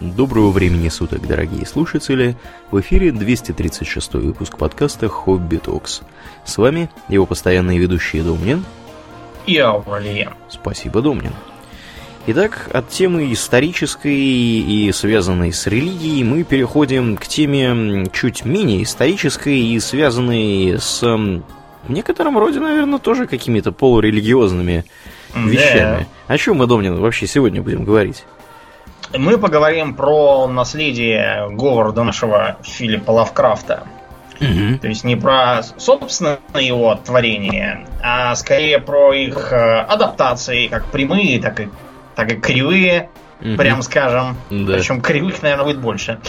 Доброго времени суток, дорогие слушатели! В эфире 236 выпуск подкаста «Хобби Токс». С вами его постоянные ведущие Домнин и Ауралиен. Спасибо, Домнин. Итак, от темы исторической и связанной с религией мы переходим к теме чуть менее исторической и связанной с в некотором роде, наверное, тоже какими-то полурелигиозными вещами. Да. О чем мы, Домнин, вообще сегодня будем говорить? Мы поговорим про наследие Говарда нашего Филиппа Лавкрафта. Угу. То есть не про, собственно, его творение, а скорее про их э, адаптации, как прямые, так и, так и кривые, угу. прям скажем. Да. Причем кривых, наверное, будет больше.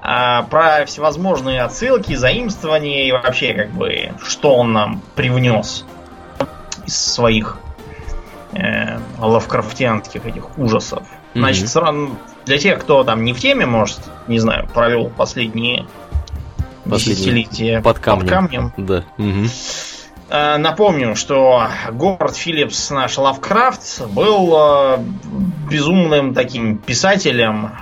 А, про всевозможные отсылки, заимствования и вообще, как бы, что он нам привнес из своих э, лавкрафтианских этих ужасов. Значит, сразу для тех, кто там не в теме, может, не знаю, провел последние, последние десятилетия под камнем. Под камнем. Да. Угу. Напомню, что Говард Филлипс, наш Лавкрафт, был э, безумным таким писателем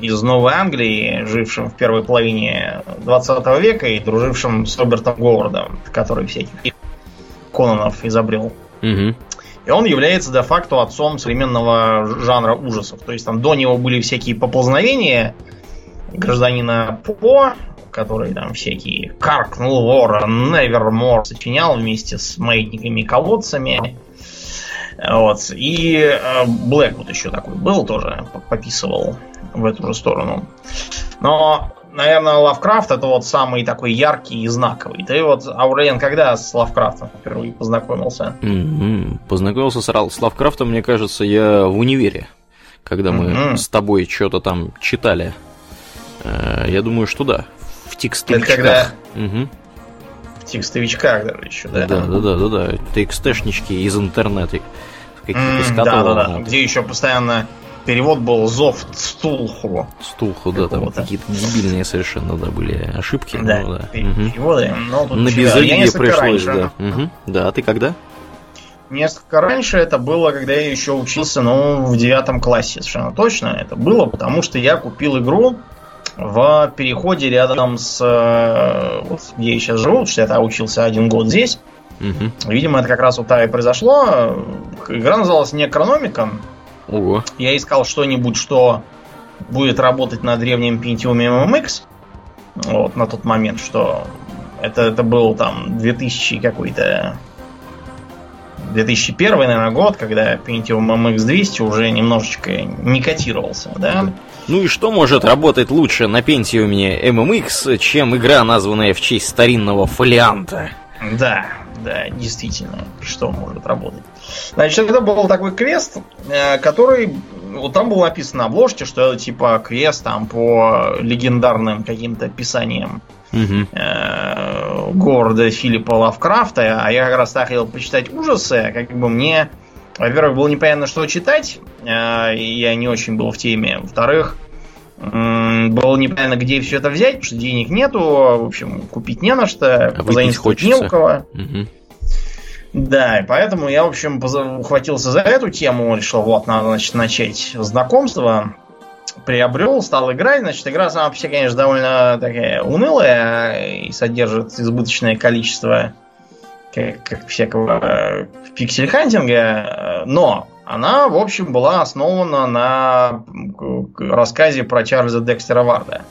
из Новой Англии, жившим в первой половине 20 века и дружившим с Робертом Говардом, который всяких Кононов изобрел. Угу. И он является де-факто отцом современного жанра ужасов. То есть там до него были всякие поползновения гражданина По, который там всякие Каркнул Ворон, Невермор сочинял вместе с маятниками колодцами. Вот. И э, Блэквуд еще такой был, тоже пописывал в эту же сторону. Но наверное, Лавкрафт это вот самый такой яркий и знаковый. Ты вот, Аурелиан, когда с Лавкрафтом впервые познакомился? Mm-hmm. Познакомился с, с Лавкрафтом, мне кажется, я в универе, когда мы mm-hmm. с тобой что-то там читали. Э, я думаю, что да, в текстовичках. Это когда... Угу. В текстовичках даже еще, да? Да, да, да, да, да. Текстешнички из интернета. Какие-то mm, да, да, да. Где еще постоянно перевод был Зов Стулху. Стулху, да, там какие-то дебильные совершенно да, были ошибки. Да, ну, да. переводы. Но тут На безыдье пришлось, раньше. да. Угу. Да, а ты когда? Несколько раньше это было, когда я еще учился, ну, в девятом классе, совершенно точно. Это было, потому что я купил игру в переходе рядом с... Э, вот, где я сейчас живу, что я учился один год здесь. Угу. Видимо, это как раз вот так и произошло. Игра называлась Некрономиком. Ого. Я искал что-нибудь, что будет работать на древнем Pentium MMX. Вот, на тот момент, что это, это был там 2000 какой-то 2001, наверное, год, когда Pentium MX200 уже немножечко не котировался, да? Ну и что может работать лучше на Pentium MMX, чем игра, названная в честь старинного фолианта? Да, да, действительно, что может работать. Значит, это был такой квест, э, который... Вот там было написано на обложке, что это типа квест там по легендарным каким-то писаниям угу. города Филиппа Лавкрафта. А я как раз так хотел почитать ужасы. Как бы мне, во-первых, было непонятно, что читать. Э, я не очень был в теме. Во-вторых, было непонятно, где все это взять, потому что денег нету, в общем, купить не на что, а позаимствовать не у кого. Угу. Да, и поэтому я, в общем, ухватился за эту тему, решил, вот, надо, значит, начать знакомство. Приобрел, стал играть. Значит, игра сама по себе, конечно, довольно такая унылая и содержит избыточное количество как, как всякого э, пиксель-хантинга, но она, в общем, была основана на рассказе про Чарльза Декстера Варда.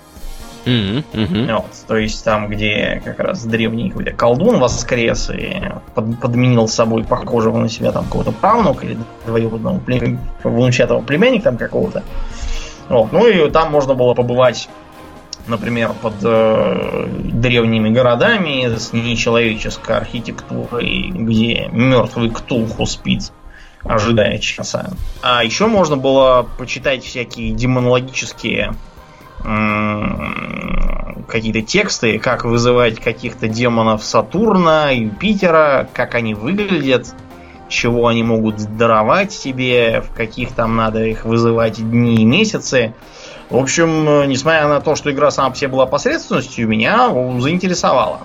Mm-hmm. Mm-hmm. Вот, то есть там, где как раз древний какой-то колдун воскрес и под, подменил собой похожего на себя там какого-то правнука или двоюродного плем... внучатого племянника там какого-то. Вот, ну и там можно было побывать, например, под э, древними городами с нечеловеческой архитектурой, где мертвый ктулху спит ожидая часа. А еще можно было почитать всякие демонологические какие-то тексты, как вызывать каких-то демонов Сатурна, Юпитера, как они выглядят, чего они могут даровать себе, в каких там надо их вызывать дни и месяцы. В общем, несмотря на то, что игра сама по себе была посредственностью, меня заинтересовала.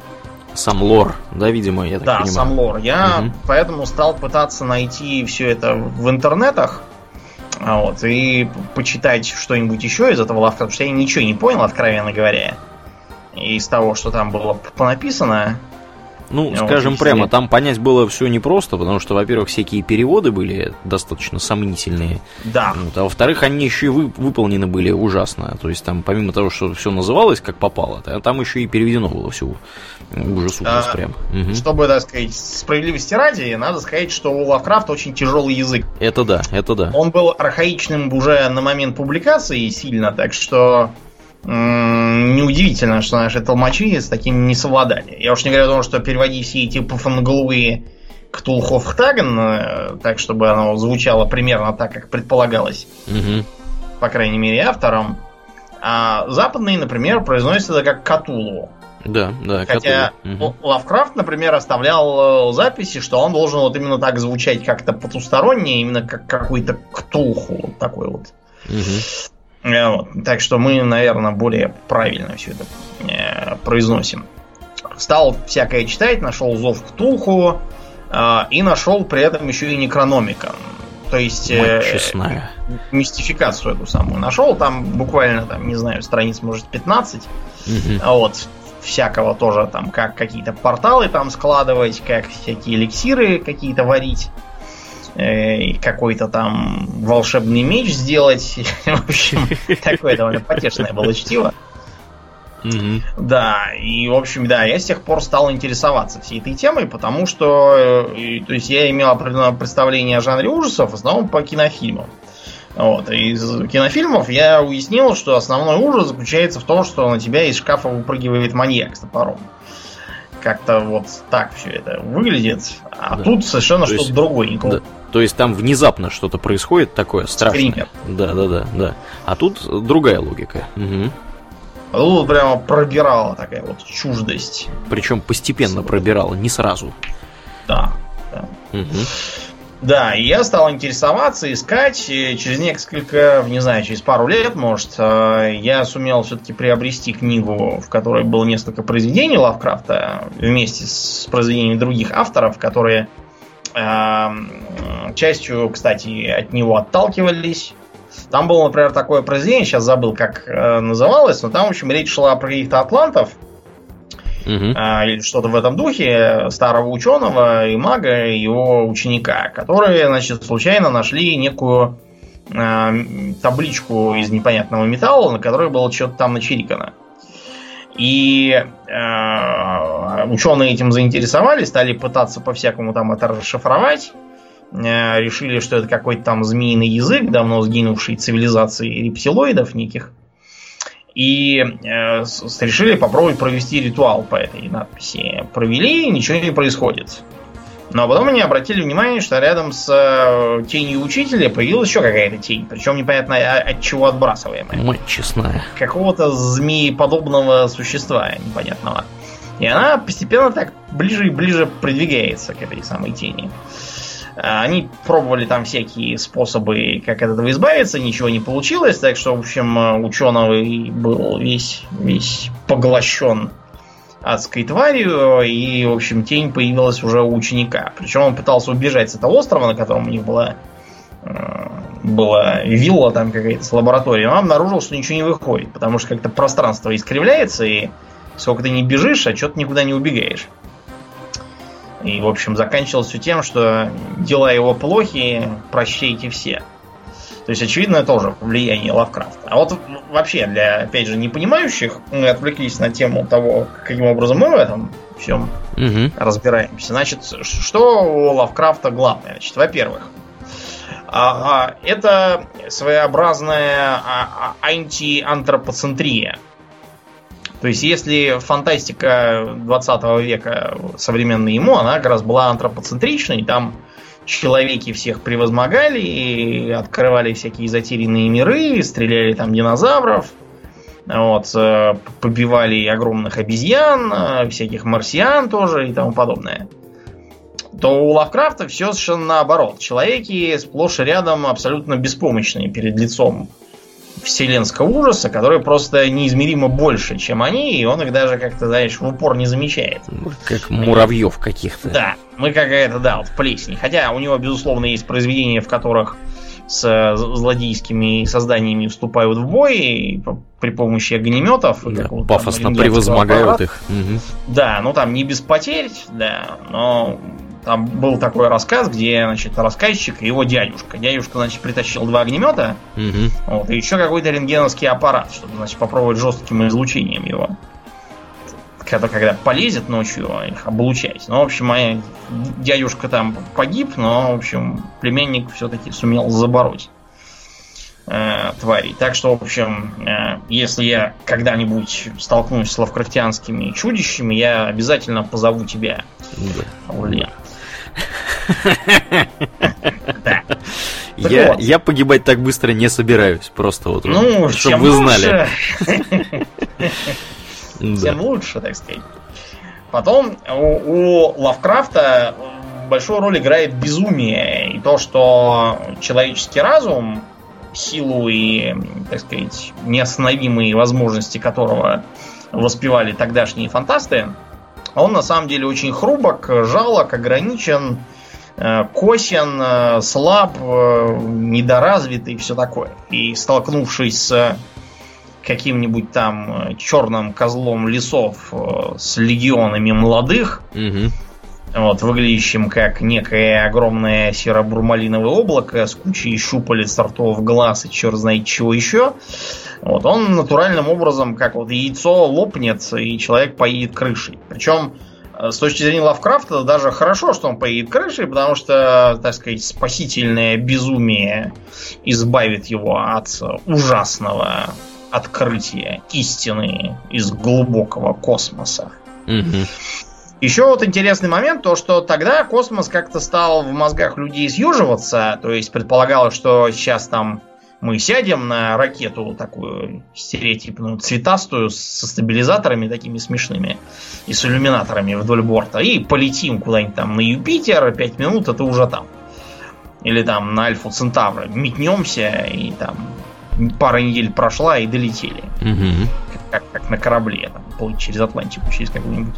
Сам лор, да, видимо, я так да, понимаю. Да, сам лор. Я угу. поэтому стал пытаться найти все это в интернетах. А вот, и почитать что-нибудь еще из этого Лавкрафта, потому что я ничего не понял, откровенно говоря, из того, что там было понаписано. Ну, скажем прямо, там понять было все непросто, потому что, во-первых, всякие переводы были достаточно сомнительные. Да. Вот, а во-вторых, они еще и вы, выполнены были ужасно. То есть там, помимо того, что все называлось как попало, там еще и переведено было все ужас ужас а, прям. Угу. Чтобы, так сказать, справедливости ради, надо сказать, что у Лавкрафта очень тяжелый язык. Это да, это да. Он был архаичным уже на момент публикации сильно, так что неудивительно, что наши толмачи с таким не совладали. Я уж не говорю о том, что переводить все эти пафангловые Ктулхофхтаген, э, так, чтобы оно звучало примерно так, как предполагалось. Угу. По крайней мере, автором. А западные, например, произносят это как Катулу. Да, да, Хотя угу. Лавкрафт, например, оставлял э, записи, что он должен вот именно так звучать как-то потусторонне, именно как какой-то ктулху такой вот. Угу. Вот. Так что мы, наверное, более правильно все это э, произносим. Стал всякое читать, нашел зов к Туху э, и нашел при этом еще и Некрономика. То есть э, мистификацию эту самую нашел. Там буквально, там, не знаю, страниц, может, 15. Угу. Вот. Всякого тоже там, как какие-то порталы там складывать, как всякие эликсиры какие-то варить. Э, какой-то там волшебный меч сделать. В общем, такое довольно потешное было чтиво. Да, и в общем, да, я с тех пор стал интересоваться всей этой темой, потому что, э, то есть я имел определенное представление о жанре ужасов, в основном по кинофильмам. Вот. Из кинофильмов я уяснил, что основной ужас заключается в том, что на тебя из шкафа выпрыгивает маньяк с топором. Как-то вот так все это выглядит. А да. тут совершенно что-то другое. Да. То есть там внезапно что-то происходит такое страшное. Скример. Да, да, да, да. А тут другая логика. Угу. А тут прямо пробирала такая вот чуждость. Причем постепенно пробирала, не сразу. Да. Да. Угу. Да, и я стал интересоваться, искать. И через несколько, не знаю, через пару лет, может, э, я сумел все-таки приобрести книгу, в которой было несколько произведений Лавкрафта, вместе с произведениями других авторов, которые частью, кстати, от него отталкивались. Там было, например, такое произведение, сейчас забыл, как э, называлось, но там, в общем, речь шла про каких-то атлантов, угу. или что-то в этом духе, старого ученого и мага, и его ученика, которые, значит, случайно нашли некую э, табличку из непонятного металла, на которой было что-то там начерикано. И э, ученые этим заинтересовались, стали пытаться по-всякому там это расшифровать. Э, решили, что это какой-то там змеиный язык, давно сгинувший цивилизации рептилоидов неких. И э, решили попробовать провести ритуал по этой надписи. Провели, ничего не происходит. Но потом они обратили внимание, что рядом с э, тенью учителя появилась еще какая-то тень. Причем непонятно а, от чего отбрасываемая. Мать честная. Какого-то змееподобного существа непонятного. И она постепенно так ближе и ближе продвигается к этой самой тени. А, они пробовали там всякие способы, как от этого избавиться, ничего не получилось, так что, в общем, ученый был весь, весь поглощен адской тварью, и, в общем, тень появилась уже у ученика. Причем он пытался убежать с этого острова, на котором у них была, э, была вилла там какая-то с лабораторией, но он обнаружил, что ничего не выходит, потому что как-то пространство искривляется, и сколько ты не бежишь, а что-то никуда не убегаешь. И, в общем, заканчивалось все тем, что дела его плохи, прощайте все. То есть, очевидно, тоже влияние Лавкрафта. А вот вообще, для, опять же, непонимающих, мы отвлеклись на тему того, каким образом мы в этом всем угу. разбираемся. Значит, что у Лавкрафта главное? Значит, во-первых, а, а, это своеобразная а, антиантропоцентрия. То есть, если фантастика 20 века современная ему, она как раз была антропоцентричной, там человеки всех превозмогали, и открывали всякие затерянные миры, стреляли там динозавров, вот, э, побивали огромных обезьян, э, всяких марсиан тоже и тому подобное. То у Лавкрафта все совершенно наоборот. Человеки сплошь и рядом абсолютно беспомощные перед лицом вселенского ужаса, который просто неизмеримо больше, чем они, и он их даже как-то, знаешь, в упор не замечает. Как муравьев каких-то. Да, мы какая-то, да, вот плесень. Хотя у него, безусловно, есть произведения, в которых с злодейскими созданиями вступают в бой при помощи огнеметов. Да, пафосно превозмогают их. Угу. Да, ну там не без потерь, да, но там был такой рассказ, где, значит, рассказчик и его дядюшка. Дядюшка, значит, притащил два огнемета, угу. вот, и еще какой-то рентгеновский аппарат, чтобы, значит, попробовать жестким излучением его. Когда, когда полезет ночью их облучать. Ну, в общем, моя дядюшка там погиб, но, в общем, племянник все-таки сумел забороть э, тварей. Так что, в общем, э, если я когда-нибудь столкнусь с лавкрафтианскими чудищами, я обязательно позову тебя, да. Ульян. Я, я погибать так быстро не собираюсь. Просто вот, ну, чтобы вы знали. Тем лучше, так сказать. Потом у, у Лавкрафта большую роль играет безумие. И то, что человеческий разум, силу и, так сказать, неостановимые возможности которого воспевали тогдашние фантасты, он на самом деле очень хрупок, жалок, ограничен, э, косен, э, слаб, э, недоразвитый и все такое. И столкнувшись с каким-нибудь там черным козлом лесов с легионами молодых, угу. Вот, выглядящим как некое огромное серо-бурмалиновое облако с кучей щупалец, ртов, глаз и черт знает чего еще, вот, он натуральным образом, как вот яйцо лопнет, и человек поедет крышей. Причем, э, с точки зрения Лавкрафта, даже хорошо, что он поедет крышей, потому что, так сказать, спасительное безумие избавит его от ужасного открытия истины из глубокого космоса. Угу. Еще вот интересный момент, то что тогда космос как-то стал в мозгах людей съеживаться, то есть предполагалось, что сейчас там мы сядем на ракету такую стереотипную, цветастую, со стабилизаторами такими смешными и с иллюминаторами вдоль борта, и полетим куда-нибудь там на Юпитер, 5 минут это уже там. Или там на Альфу Центавра. Метнемся, и там пара недель прошла, и долетели. Угу. Как, как на корабле, там, плыть через Атлантику, через какую-нибудь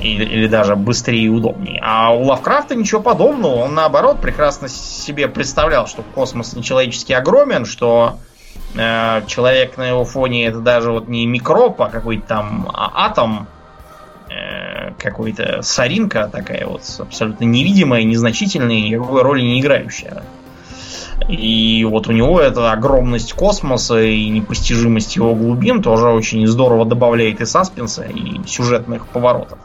или, или даже быстрее и удобнее. А у Лавкрафта ничего подобного. Он наоборот прекрасно себе представлял, что космос нечеловечески огромен, что э, человек на его фоне это даже вот не микроб, а какой-то там а, атом, э, какой-то соринка такая вот абсолютно невидимая, незначительная, никакой роли не играющая. И вот у него эта огромность космоса и непостижимость его глубин тоже очень здорово добавляет и саспенса, и сюжетных поворотов.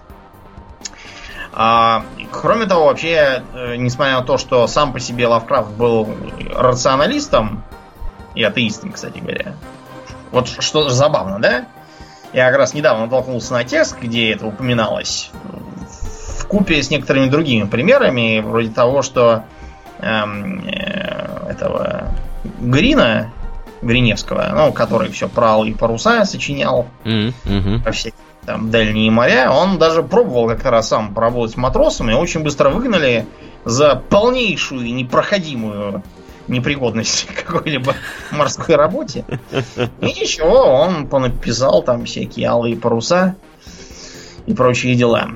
А, кроме того, вообще, э, несмотря на то, что сам по себе Лавкрафт был рационалистом и атеистом, кстати говоря, вот что забавно, да? Я как раз недавно натолкнулся на текст, где это упоминалось, в купе с некоторыми другими примерами, вроде того, что этого Грина, Гриневского, ну, который все про и паруса сочинял mm-hmm. по всей там дальние моря, он даже пробовал как-то раз сам поработать матросом, и очень быстро выгнали за полнейшую непроходимую непригодность к какой-либо морской работе. И ничего, он понаписал там всякие алые паруса и прочие дела.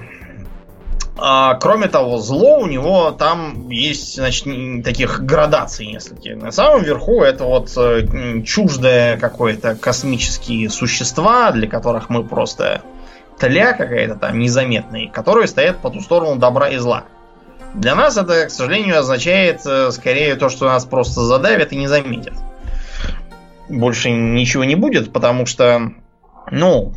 А, кроме того, зло у него там есть, значит, таких градаций несколько. На самом верху это вот э, чуждое какое-то космические существа, для которых мы просто тля какая-то там незаметная, которые стоят по ту сторону добра и зла. Для нас это, к сожалению, означает э, скорее то, что нас просто задавят и не заметят. Больше ничего не будет, потому что, ну,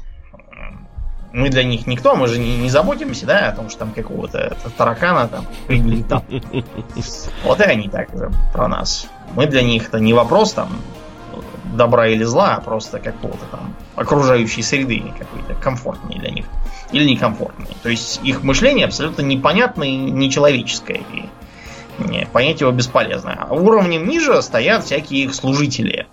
мы для них никто, мы же не, не заботимся, да, о том, что там какого-то таракана там прилетал. Вот и они так про нас. Мы для них это не вопрос там добра или зла, а просто какого-то там окружающей среды какой-то комфортной для них. Или некомфортной. То есть их мышление абсолютно непонятное и нечеловеческое. И понять его бесполезно. А уровнем ниже стоят всякие их служители.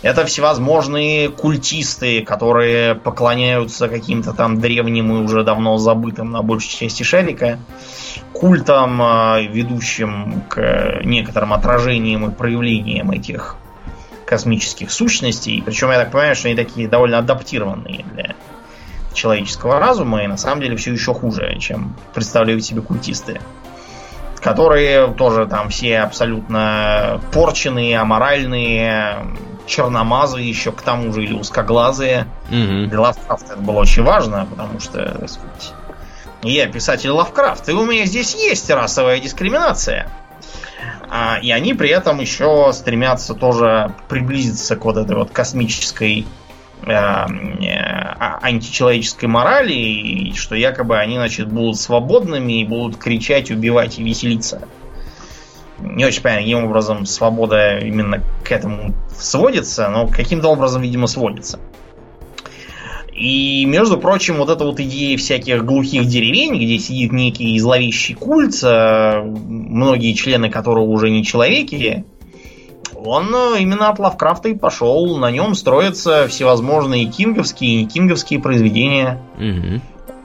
Это всевозможные культисты, которые поклоняются каким-то там древним и уже давно забытым на большей части шарика культам, а, ведущим к некоторым отражениям и проявлениям этих космических сущностей. Причем я так понимаю, что они такие довольно адаптированные для человеческого разума, и на самом деле все еще хуже, чем представляют себе культисты. которые тоже там все абсолютно порченные, аморальные, черномазы еще к тому же или узкоглазые. Мгм. Для Лавкрафта это было очень важно, потому что, так сказать, я писатель Лавкрафт, и у меня здесь есть расовая дискриминация. А, и они при этом еще стремятся тоже приблизиться к вот этой вот космической э, э, а- античеловеческой морали, и что якобы они, значит, будут свободными и будут кричать, убивать и веселиться. Не очень понятно, каким образом свобода именно к этому сводится, но каким-то образом, видимо, сводится. И, между прочим, вот эта вот идея всяких глухих деревень, где сидит некий зловещий культ, э, многие члены которого уже не человеки, он э, именно от Лавкрафта и пошел. На нем строятся всевозможные кинговские и не кинговские произведения.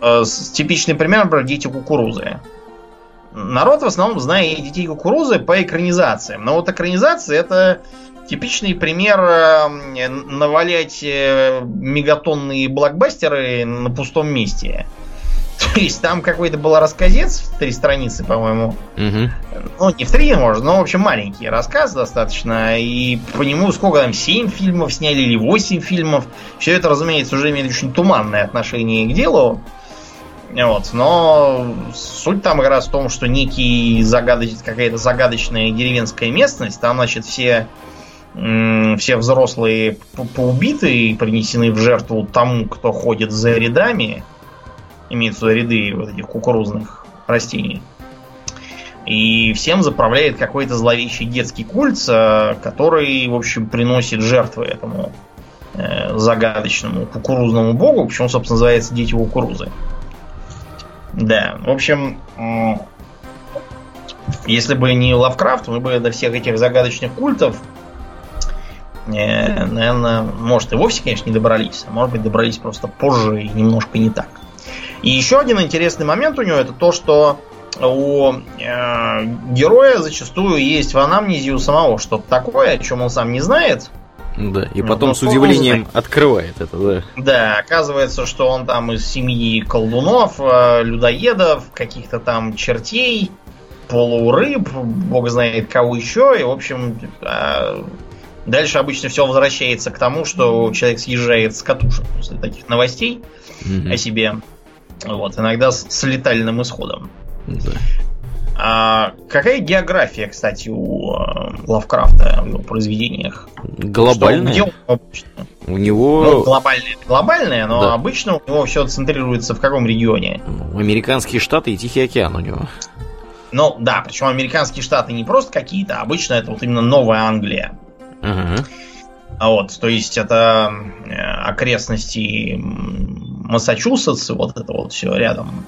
С- Типичный пример, например, «Дети кукурузы». Народ в основном знает «Детей кукурузы» по экранизациям. Но вот экранизация это типичный пример э, навалять э, мегатонные блокбастеры на пустом месте. То есть там какой-то был рассказец в три страницы, по-моему. Мгм. Ну, не в три, может, но, в общем, маленький рассказ достаточно. И по нему сколько там, семь фильмов сняли или восемь фильмов. Все это, разумеется, уже имеет очень туманное отношение к делу. Вот, но суть там как раз в том, что некий загадоч... какая-то загадочная деревенская местность, там, значит, все, все взрослые по- поубиты и принесены в жертву тому, кто ходит за рядами, имеются ряды вот этих кукурузных растений. И всем заправляет какой-то зловещий детский культ, э, который, в общем, приносит жертвы этому э, загадочному кукурузному богу, почему, собственно, называется Дети кукурузы. Да, в общем, если бы не Лавкрафт, мы бы до всех этих загадочных культов, э, наверное, может и вовсе, конечно, не добрались, а может быть добрались просто позже и немножко не так. И еще один интересный момент у него это то, что у э, героя зачастую есть в анамнезе у самого что-то такое, о чем он сам не знает. Да, и Ну, потом ну, с он удивлением открывает это, да. Да, оказывается, что он там из семьи колдунов, э, людоедов, каких-то там чертей, полурыб, бог знает кого еще. И, в общем, э, дальше обычно все возвращается к тому, что человек съезжает с катушек после таких новостей Мгм. о себе. Вот, иногда с, с летальным исходом. Да. А какая география, кстати, у э, Лавкрафта в его произведениях? Глобальная. Что, где он обычно? У Ну, него глобальное, глобальное, но Да. обычно у него все центрируется в каком регионе? ну, американские штаты и Тихий океан у него. Ну, да, причем американские штаты не просто какие-то, обычно это вот именно Новая Англия. Ага. А вот, то есть это э, окрестности м, Массачусетс, вот это вот все рядом.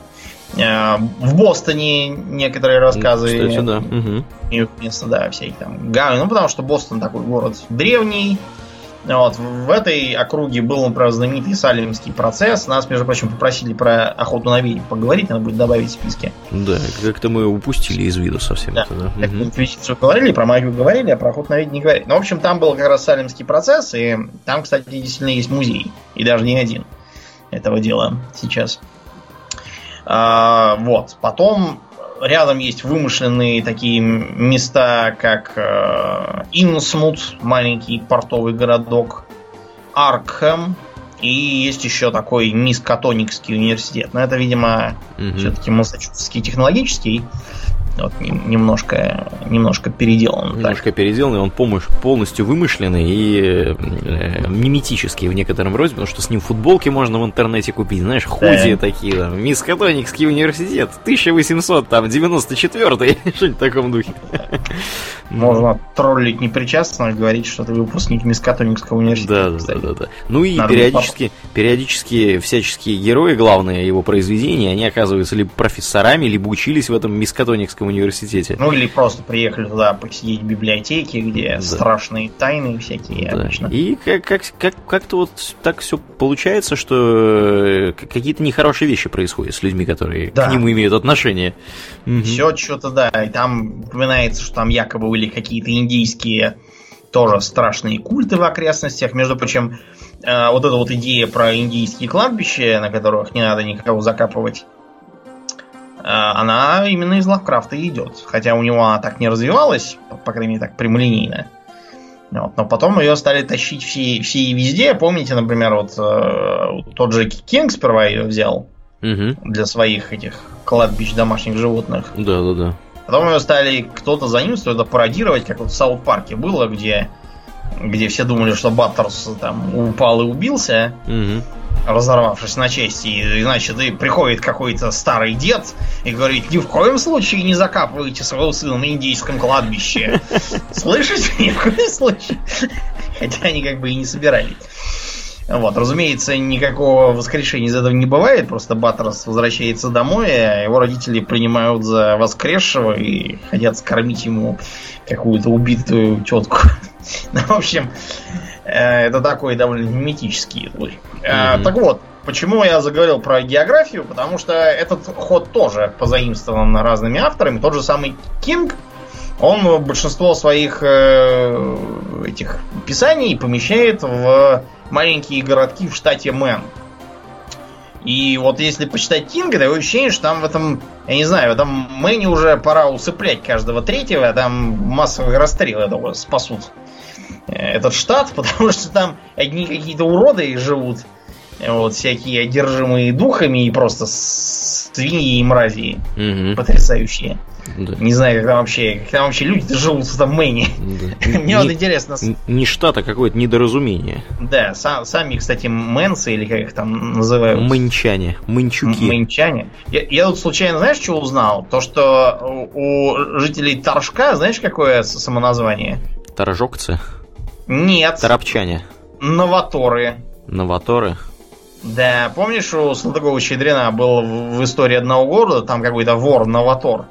Э, В Бостоне некоторые рассказы Кстати, да. Мгм. имеют место, да, всякие там гавани. Ну, потому что Бостон такой город древний. Вот, в этой округе был, например, знаменитый Салемский процесс. Нас, между прочим, попросили про охоту на ведьм поговорить, надо будет добавить в списке. Да, как-то мы упустили из виду совсем Да. это, да. Как инквизицию говорили, про магию говорили, а про охоту на ведьм не говорили. Ну, в общем, там был как раз Салемский процесс, и там, кстати, действительно есть музей. И даже не один этого дела сейчас. А, вот. Потом рядом есть вымышленные такие места, как э, Инсмут, маленький портовый городок, Аркхэм, и есть еще такой Мискатоникский университет. Но это, видимо, Мгм. все-таки Массачусетский технологический. Вот, нем- немножко, немножко переделан. так. Немножко переделанный, он помощь полностью вымышленный и э, миметический в некотором роде, потому что с ним футболки можно в интернете купить, знаешь, худи Да. такие, там, Мискатоникский университет, 1800, там, 94-й, что-нибудь в таком духе. Можно троллить непричастного и говорить, что ты выпускник Мискатоникского университета. Да, да, да, да. Ну и Надо периодически, периодически всяческие герои, главные его произведения, они оказываются либо профессорами, либо учились в этом Мискатоникском университете. Ну или просто приехали туда посидеть в библиотеке, где Да. страшные тайны всякие Да. обычно. И как, как, как, как-то вот так все получается, что э, какие-то нехорошие вещи происходят с людьми, которые Да. к нему имеют отношение. Мгм. Все что-то, да. И там упоминается, что там якобы были какие-то индийские тоже страшные культы в окрестностях. Между прочим, э, вот эта вот идея про индийские кладбища, на которых не надо никого закапывать, она именно из Лавкрафта идет. Хотя у него она так не развивалась, по крайней мере, так прямолинейно. Вот. Но потом ее стали тащить все, все и везде. Помните, например, вот э, тот же Кинг сперва ее взял Угу. для своих этих кладбищ домашних животных. Да, да, да. Потом ее стали кто-то заимствовать, это пародировать, как вот в Саут-парке было, где, где все думали, что Баттерс там упал и убился, Угу. Разорвавшись на части, и значит, и приходит какой-то старый дед и говорит, ни в коем случае не закапывайте своего сына на индийском кладбище. Слышите? Ни в коем случае. Хотя они как бы и не собирались. Вот, разумеется, никакого воскрешения из этого не бывает, просто Баттерс возвращается домой, а его родители принимают за воскресшего и хотят скормить ему какую-то убитую тетку. Ну, в общем, э, это такой довольно мифический злой. Э, Мгм. Так вот, почему я заговорил про географию? Потому что этот ход тоже позаимствован разными авторами. Тот же самый Кинг, он большинство своих э, этих писаний помещает в маленькие городки в штате Мэн. И вот если почитать Кинга, такое ощущение, что там в этом, я не знаю, в этом Мэне уже пора усыплять каждого третьего, а там массовые расстрелы только спасут э, этот штат, потому что там одни какие-то уроды живут, вот, всякие одержимые духами и просто свиньи и мрази Угу. потрясающие. Да. Не знаю, как там вообще, как там вообще люди живут в этом Мэне. Да. Мне вот интересно, Не штат, а какое-то недоразумение. да, са- сами, кстати, мэнсы, или как их там называют, Мынчане, мынчуки. мэнчане. Я, я тут случайно, знаешь, что узнал? То, что у, жителей Торжка, знаешь, какое самоназвание? Торжокцы, Нет, торопчане, новаторы. новаторы. Да, помнишь, у Салтыкова-Щедрина был в, в истории одного города, там какой-то вор-новатор.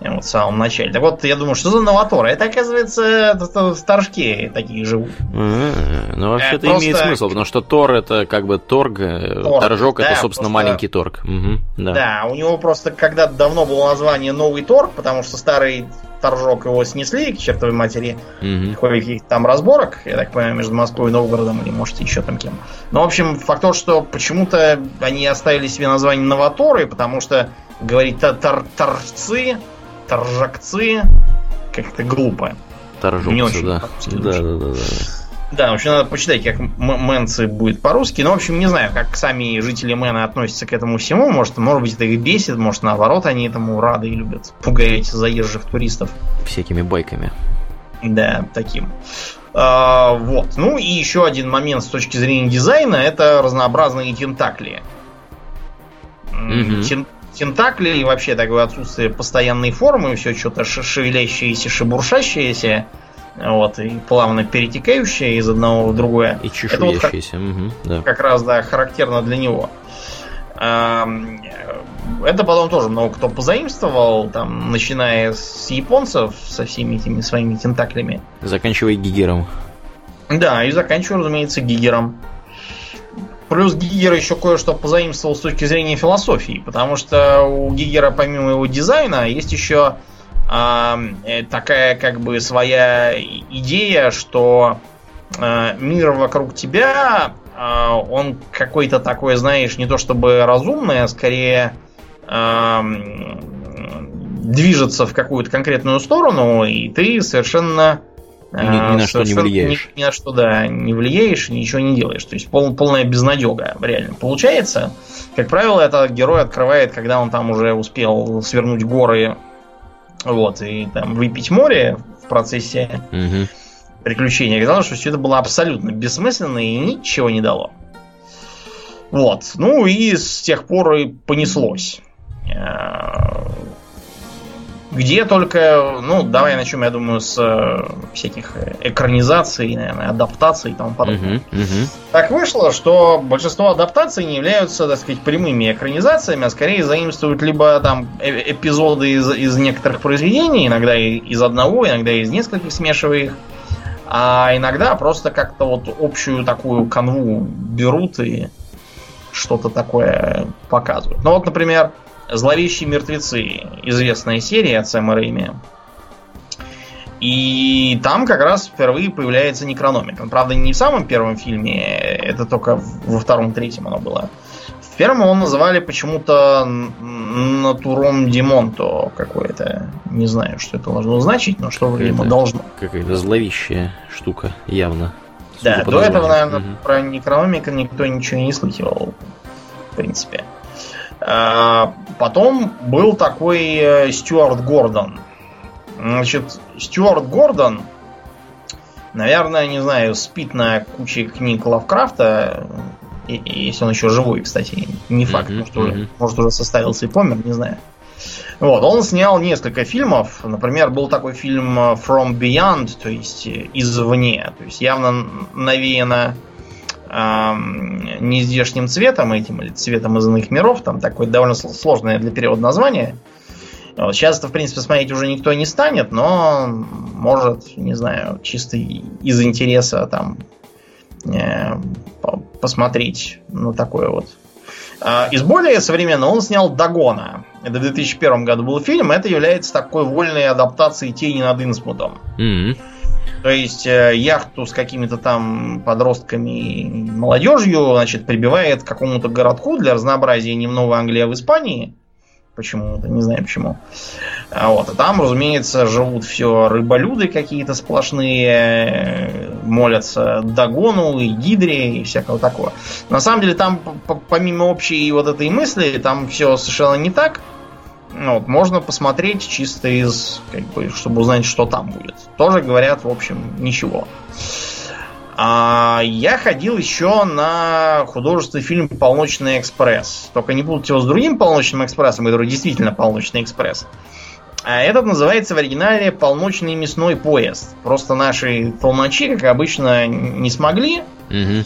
Э, Вот в самом начале. Так вот, я думаю, что за новаторы? Это, оказывается, это- это Торжке такие живут. А, Ну, вообще-то Э, просто- имеет смысл, потому что Тор это как бы торг, э, Торг, торжок это, собственно, просто- маленький торг. Да. Да, у него просто когда-то давно было название Новый Торг, потому что старый торжок его снесли к чертовой матери. Мгм. каких-то там разборок, я так понимаю, между Москвой и Новгородом, или может еще там кем. Но, в общем, факт то, что почему-то они оставили себе название Новаторы, потому что говорить тор- торжцы, торжакцы, как-то глупо. Торжокцы, Не очень да. Да, да, да, да. Да, в общем, надо почитать, как мэнцы будет по-русски. Но, в общем, не знаю, как сами жители Мэна относятся к этому всему. Может, может быть, это их бесит, может, наоборот, они этому рады и любят пугать заезжих туристов. Всякими байками. Да, таким. А, вот. Ну и еще один момент с точки зрения дизайна это разнообразные тентакли. Мгм. тен- Тентакли и вообще такое отсутствие постоянной формы, все что-то шевелящееся, шебуршащееся, вот, и плавно перетекающее из одного в другое. И Это вот мгм, да. как раз, да, характерно для него. Это потом тоже много кто позаимствовал, там, начиная с японцев со всеми этими своими тентаклями. Заканчивая Гигером. Да, и заканчиваю, разумеется, Гигером. Плюс Гигер еще кое-что позаимствовал с точки зрения философии, потому что у Гигера, помимо его дизайна, есть еще ам, э, такая как бы своя идея, что э, мир вокруг тебя, э, он какой-то такой, знаешь, не то чтобы разумный, а скорее ам, движется в какую-то конкретную сторону, и ты совершенно Ни- ни на что не влияешь. Ни, ни на что, да, не влияешь, ничего не делаешь. То есть пол- полная безнадега, реально. Получается, как правило, это герой открывает, когда он там уже успел свернуть горы, вот, и там выпить море в процессе Мгм. приключения. Оказалось, что все это было абсолютно бессмысленно и ничего не дало. Вот. Ну и с тех пор и понеслось. Э, Где только, ну, давай начнем, я думаю, с э, всяких экранизаций, наверное, адаптаций и тому подобное. Мгм. Мгм. Так вышло, что большинство адаптаций не являются, так сказать, прямыми экранизациями, а скорее заимствуют либо там э- эпизоды из, из некоторых произведений, иногда из одного, иногда из нескольких смешивая их, а иногда просто как-то вот общую такую канву берут и что-то такое показывают. Ну вот, например, «Зловещие мертвецы», известная серия от Сэма Рэйми. И там как раз впервые появляется Некрономикон. Правда, не в самом первом фильме, это только во втором, третьем оно было. В первом его называли почему-то Натуром Димонто какое-то. Не знаю, что это должно значить, но что, видимо, должно. Какая-то зловещая штука, явно. Да, до этого, наверное, угу. про Некрономика никто ничего не слыхивал, в принципе. А, потом был такой э, Стюарт Гордон. Значит, Стюарт Гордон, наверное, не знаю, спит на куче книг Лавкрафта, если он еще живой, кстати, не факт, mm-hmm, может, mm-hmm. Уже, может уже составился и помер, не знаю. Вот, он снял несколько фильмов. Например, был такой фильм From Beyond, то есть извне. То есть явно навеяно нездешним цветом этим, или цветом из иных миров. Там такое довольно сложное для перевода название. Вот, сейчас это, в принципе, смотреть уже никто не станет, но может, не знаю, чисто из интереса там э, посмотреть на такое вот. А, из более современного он снял Дагона. Это в 2001 году был фильм. Это является такой вольной адаптацией Тени над Инсмутом. Mm-hmm. То есть э, яхту с какими-то там подростками и молодежью, значит, прибивает к какому-то городку для разнообразия немного Англия в Испании почему-то, не знаю почему. А вот, а там, разумеется, живут все рыболюды какие-то сплошные, молятся Дагону и Гидре и всякого такого. На самом деле, там, помимо общей вот этой мысли, там все совершенно не так. Ну, вот, можно посмотреть чисто из, как бы, чтобы узнать, что там будет. Тоже говорят, в общем, ничего. А я ходил еще на художественный фильм «Полночный экспресс». Только не путать его с другим «Полночным экспрессом», который действительно «Полночный экспресс». А этот называется в оригинале «Полночный мясной поезд». Просто наши толмачи, как обычно, не смогли. Угу.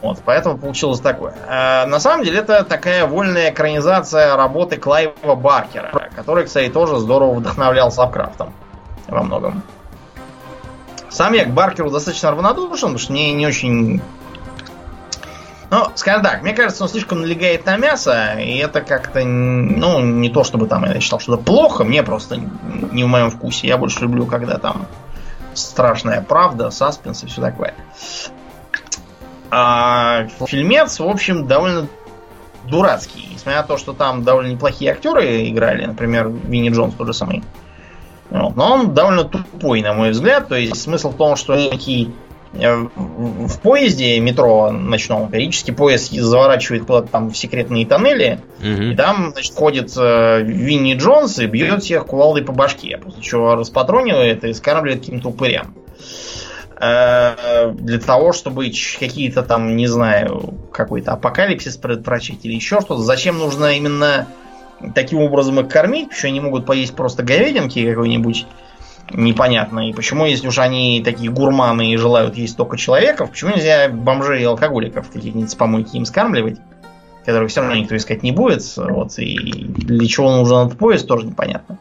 Вот, поэтому получилось такое. А, на самом деле это такая вольная экранизация работы Клайва Баркера, который, кстати, тоже здорово вдохновлялся Лавкрафтом во многом. Сам я к Баркеру достаточно равнодушен, потому что мне не очень... Ну, скажем так, мне кажется, он слишком налегает на мясо, и это как-то, ну, не то чтобы там я считал, что это плохо, мне просто не в моем вкусе. Я больше люблю, когда там страшная правда, саспенс и все такое. А фильмец, в общем, довольно дурацкий. Несмотря на то, что там довольно неплохие актеры играли, например, Винни Джонс тот же самый. Вот. Но он довольно тупой, на мой взгляд. То есть смысл в том, что некий э, в поезде метро ночном периодически поезд заворачивает куда-то там в секретные тоннели, угу. и там, значит, ходит э, Винни Джонс и бьет всех кувалдой по башке, после чего распатронивает и скармливает каким-то упырям. Э, для того, чтобы какие-то там, не знаю, какой-то апокалипсис предотвратить или еще что-то. Зачем нужно именно таким образом их кормить, почему они могут поесть просто говядинки какой-нибудь непонятно. И почему, если уж они такие гурманы и желают есть только человеков, почему нельзя бомжей и алкоголиков каких-нибудь с помойки им скармливать, которых все равно никто искать не будет. Вот, и для чего нужен этот поезд, тоже непонятно.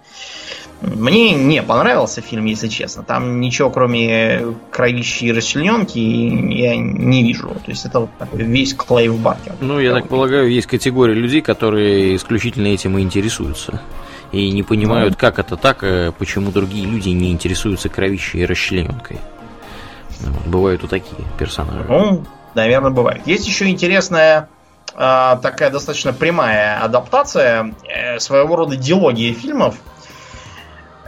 Мне не понравился фильм, если честно. Там ничего, кроме кровищи и расчлененки, я не вижу. То есть это вот такой весь Клейв Баркер. Ну, я так полагаю, есть категория людей, которые исключительно этим и интересуются. И не понимают, ну, как это так, э, почему другие люди не интересуются кровищей и расчлененкой. Бывают и такие персонажи. Ну, наверное, бывает. Есть еще интересная э, такая достаточно прямая адаптация э, своего рода диалогии фильмов –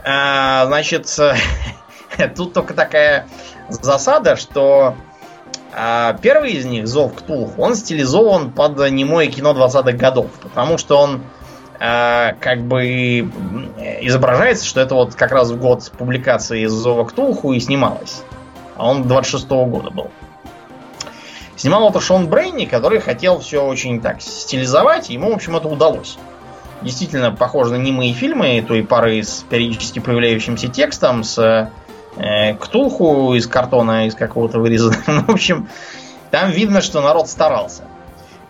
а, значит, тут только такая засада, что а, первый из них, Зов Ктулх, он стилизован под немое кино 20-х годов, потому что он а, как бы изображается, что это вот как раз в год публикации Зова Ктулху и снималось. А он 26-го года был. Снимал это Шон Брейни, который хотел все очень так стилизовать, и ему, в общем, это удалось действительно похожи на немые фильмы той пары с периодически появляющимся текстом, с э, ктулху из картона из какого-то вырезанного. В общем, там видно, что народ старался.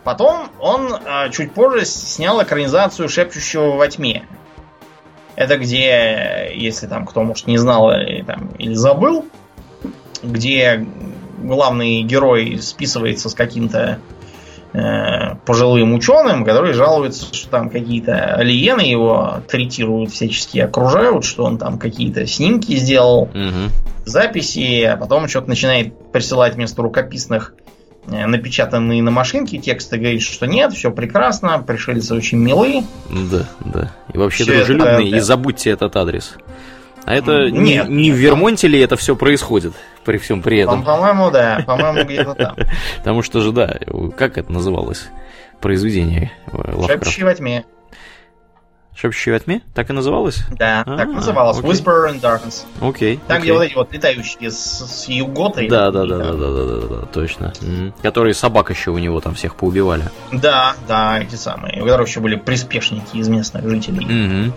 Потом он э, чуть позже снял экранизацию «Шепчущего во тьме». Это где, если там кто, может, не знал или, там, или забыл, где главный герой списывается с каким-то Э, пожилым ученым, которые жалуются, что там какие-то алиены его третируют, всячески окружают, что он там какие-то снимки сделал, угу. записи, а потом что-то начинает присылать вместо рукописных э, напечатанные на машинке тексты, говорит, что нет, все прекрасно, пришельцы очень милые. Да, да. И вообще все дружелюбные, это, да. и забудьте этот адрес. А это нет, не, не в Вермонте ли это все происходит при всем при этом? По-моему, да, по-моему, где-то там. Потому что же, да, как это называлось? Произведение Шепчущий во тьме. Шепчущий во тьме? Так и называлось? Да, а, так называлось. Окей. Whisper in Darkness. Окей. Там, окей. где вот эти вот летающие с, с юготой. Да, да, да, да, да, да, да, да, точно. М-м. Которые собак еще у него там всех поубивали. Да, да, эти самые. У которых еще были приспешники из местных жителей. Угу.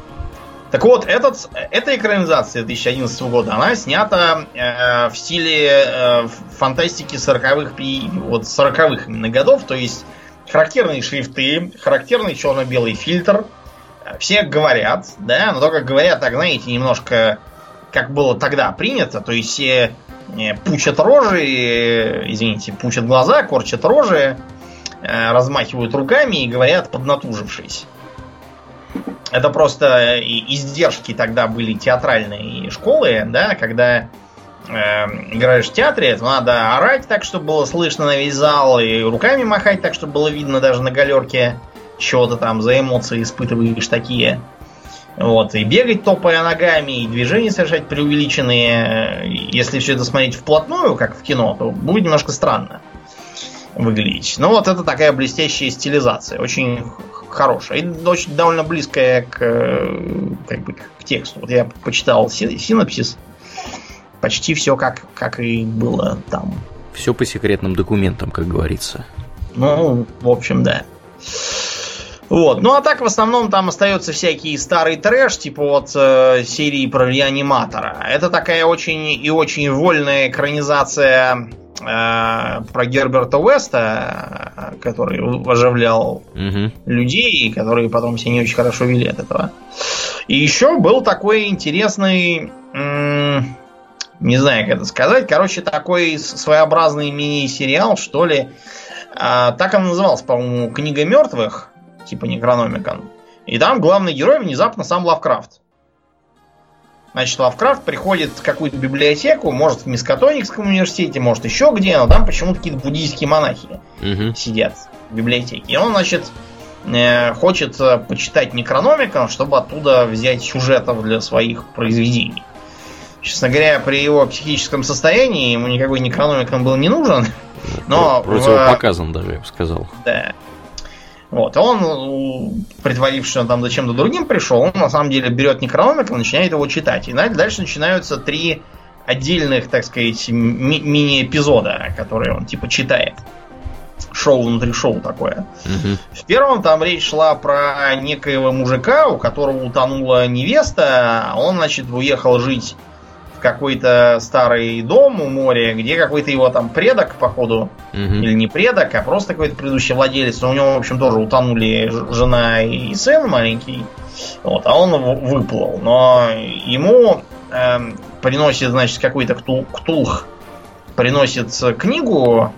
Так вот, этот, эта экранизация 2011 года, она снята э, в стиле э, фантастики 40-х, вот 40-х именно годов, то есть характерные шрифты, характерный черно-белый фильтр, все говорят, да, но только говорят так, знаете, немножко как было тогда принято, то есть все э, пучат рожи, э, извините, пучат глаза, корчат рожи, э, размахивают руками и говорят, поднатужившись. Это просто издержки тогда были театральные школы, да, когда э, играешь в театре, то надо орать так, чтобы было слышно на весь зал, и руками махать так, чтобы было видно даже на галерке чего-то там за эмоции испытываешь такие. Вот, и бегать топая ногами, и движения совершать преувеличенные. Если все это смотреть вплотную, как в кино, то будет немножко странно выглядеть. Но вот это такая блестящая стилизация, очень хорошая. И очень довольно близкая к, как бы, к тексту. Вот я почитал синопсис, почти все как, как и было там. Все по секретным документам, как говорится. Ну, в общем, да. Вот. Ну а так в основном там остается всякий старый трэш, типа вот э, серии про реаниматора. Это такая очень и очень вольная экранизация э, про Герберта Уэста, который оживлял угу. людей, которые потом себя не очень хорошо вели от этого. И еще был такой интересный, м- не знаю, как это сказать, короче, такой своеобразный мини-сериал, что ли. А, так он назывался, по-моему, Книга мертвых типа Некрономикон. И там главный герой внезапно сам Лавкрафт. Значит, Лавкрафт приходит в какую-то библиотеку, может в Мискатоникском университете, может еще где, но там почему-то какие-то буддийские монахи угу. сидят в библиотеке. И он, значит, э, хочет э, почитать Некрономикон, чтобы оттуда взять сюжетов для своих произведений. Честно говоря, при его психическом состоянии ему никакой Некрономикон был не нужен. Но Противопоказан в... даже, я бы сказал. Да. Вот, он, притворившись, что он там зачем-то другим пришел, он на самом деле берет Некрономик и начинает его читать. И дальше начинаются три отдельных, так сказать, ми- мини-эпизода, которые он типа читает. Шоу внутри шоу такое. Угу. В первом там речь шла про некоего мужика, у которого утонула невеста, а он, значит, уехал жить какой-то старый дом у моря, где какой-то его там предок, походу, угу. или не предок, а просто какой-то предыдущий владелец. У него, в общем, тоже утонули жена и сын маленький. Вот, а он выплыл. Но ему э, приносит, значит, какой-то ктул, ктулх приносит книгу,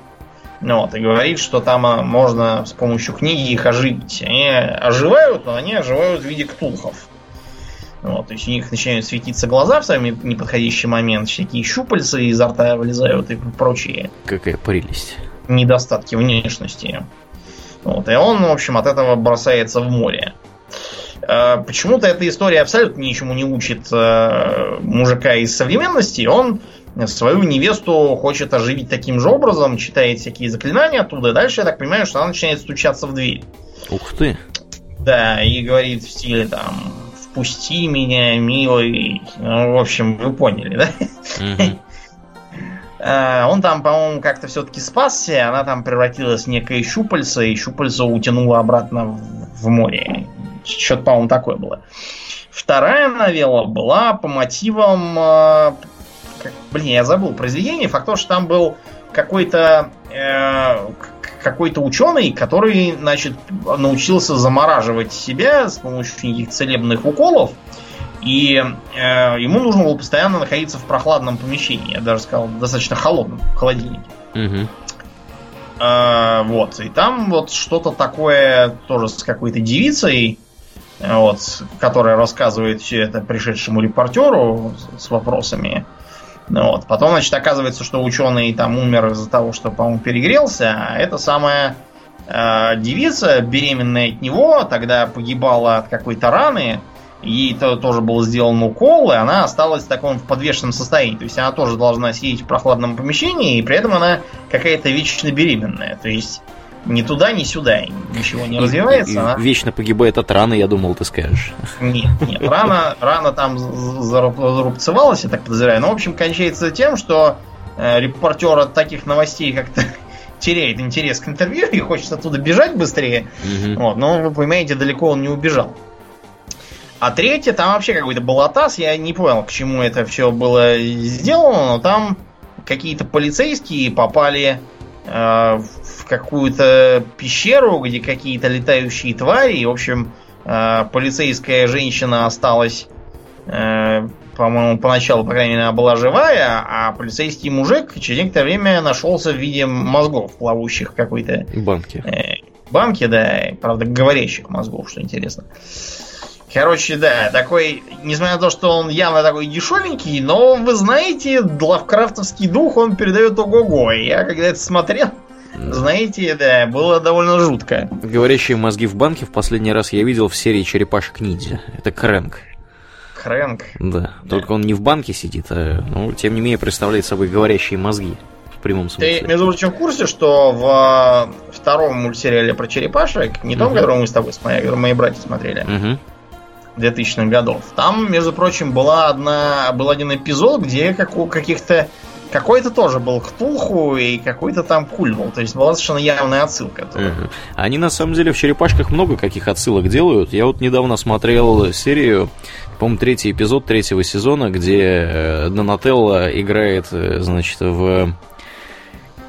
вот, и говорит, что там а, можно с помощью книги их оживить. Они оживают, но они оживают в виде ктулхов. Вот, то есть у них начинают светиться глаза в самый неподходящий момент, всякие щупальца изо рта вылезают и прочие. Какая прелесть. Недостатки внешности. Вот, и он, в общем, от этого бросается в море. А, почему-то эта история абсолютно ничему не учит э, мужика из современности. Он свою невесту хочет оживить таким же образом, читает всякие заклинания оттуда. Дальше, я так понимаю, что она начинает стучаться в дверь. Ух ты. Да, и говорит в стиле там «Впусти меня, милый». Ну, в общем, вы поняли, да? Он там, по-моему, как-то все-таки спасся, она там превратилась в некое щупальце, и щупальце утянуло обратно в море. Что-то, по-моему, такое было. Вторая новелла была по мотивам... Как, блин, я забыл произведение. Факт то, что там был какой-то э, какой-то ученый, который, значит, научился замораживать себя с помощью неких целебных уколов. И э, ему нужно было постоянно находиться в прохладном помещении. Я даже сказал, достаточно холодном, в холодильнике. Угу. Э, вот. И там вот что-то такое тоже с какой-то девицей, вот, которая рассказывает все это пришедшему репортеру с вопросами. Вот. Потом, значит, оказывается, что ученый там умер из-за того, что, по-моему, перегрелся, а эта самая э, девица, беременная от него, тогда погибала от какой-то раны, ей -то тоже был сделан укол, и она осталась в таком подвешенном состоянии. То есть она тоже должна сидеть в прохладном помещении, и при этом она какая-то вечно беременная. То есть ни туда, ни сюда ничего не развивается. И, она... Вечно погибает от раны, я думал, ты скажешь. Нет, нет, рана, рана там зарубцевалась, я так подозреваю. Но, в общем, кончается тем, что э, репортер от таких новостей как-то теряет интерес к интервью и хочет оттуда бежать быстрее. Угу. Вот, но, вы понимаете, далеко он не убежал. А третье, там вообще какой-то балатас, я не понял, к чему это все было сделано, но там какие-то полицейские попали э, в какую-то пещеру, где какие-то летающие твари. И, в общем, э, полицейская женщина осталась, э, по-моему, поначалу, по крайней мере, она была живая, а полицейский мужик через некоторое время нашелся в виде мозгов, плавающих в какой-то... Банке. Э, банке, да, правда, говорящих мозгов, что интересно. Короче, да, такой, несмотря на то, что он явно такой дешевенький, но вы знаете, лавкрафтовский дух он передает ого-го. Я когда это смотрел, знаете, да, было довольно жутко. Говорящие мозги в банке в последний раз я видел в серии Черепашек Ниндзя. Это Крэнк. Крэнк? Да, да. только он не в банке сидит, а, ну, тем не менее, представляет собой говорящие мозги. В прямом смысле. Ты, между прочим, в курсе, что в втором мультсериале про черепашек, не том, угу. который мы с тобой смотрели, который мои братья смотрели, угу. 2000-х годов, там, между прочим, была одна, был один эпизод, где как у каких-то какой-то тоже был Ктулху и какой-то там Куль был. То есть была совершенно явная отсылка. Угу. Они на самом деле в черепашках много каких отсылок делают. Я вот недавно смотрел серию, по-моему, третий эпизод третьего сезона, где э, Донателло играет, э, значит, в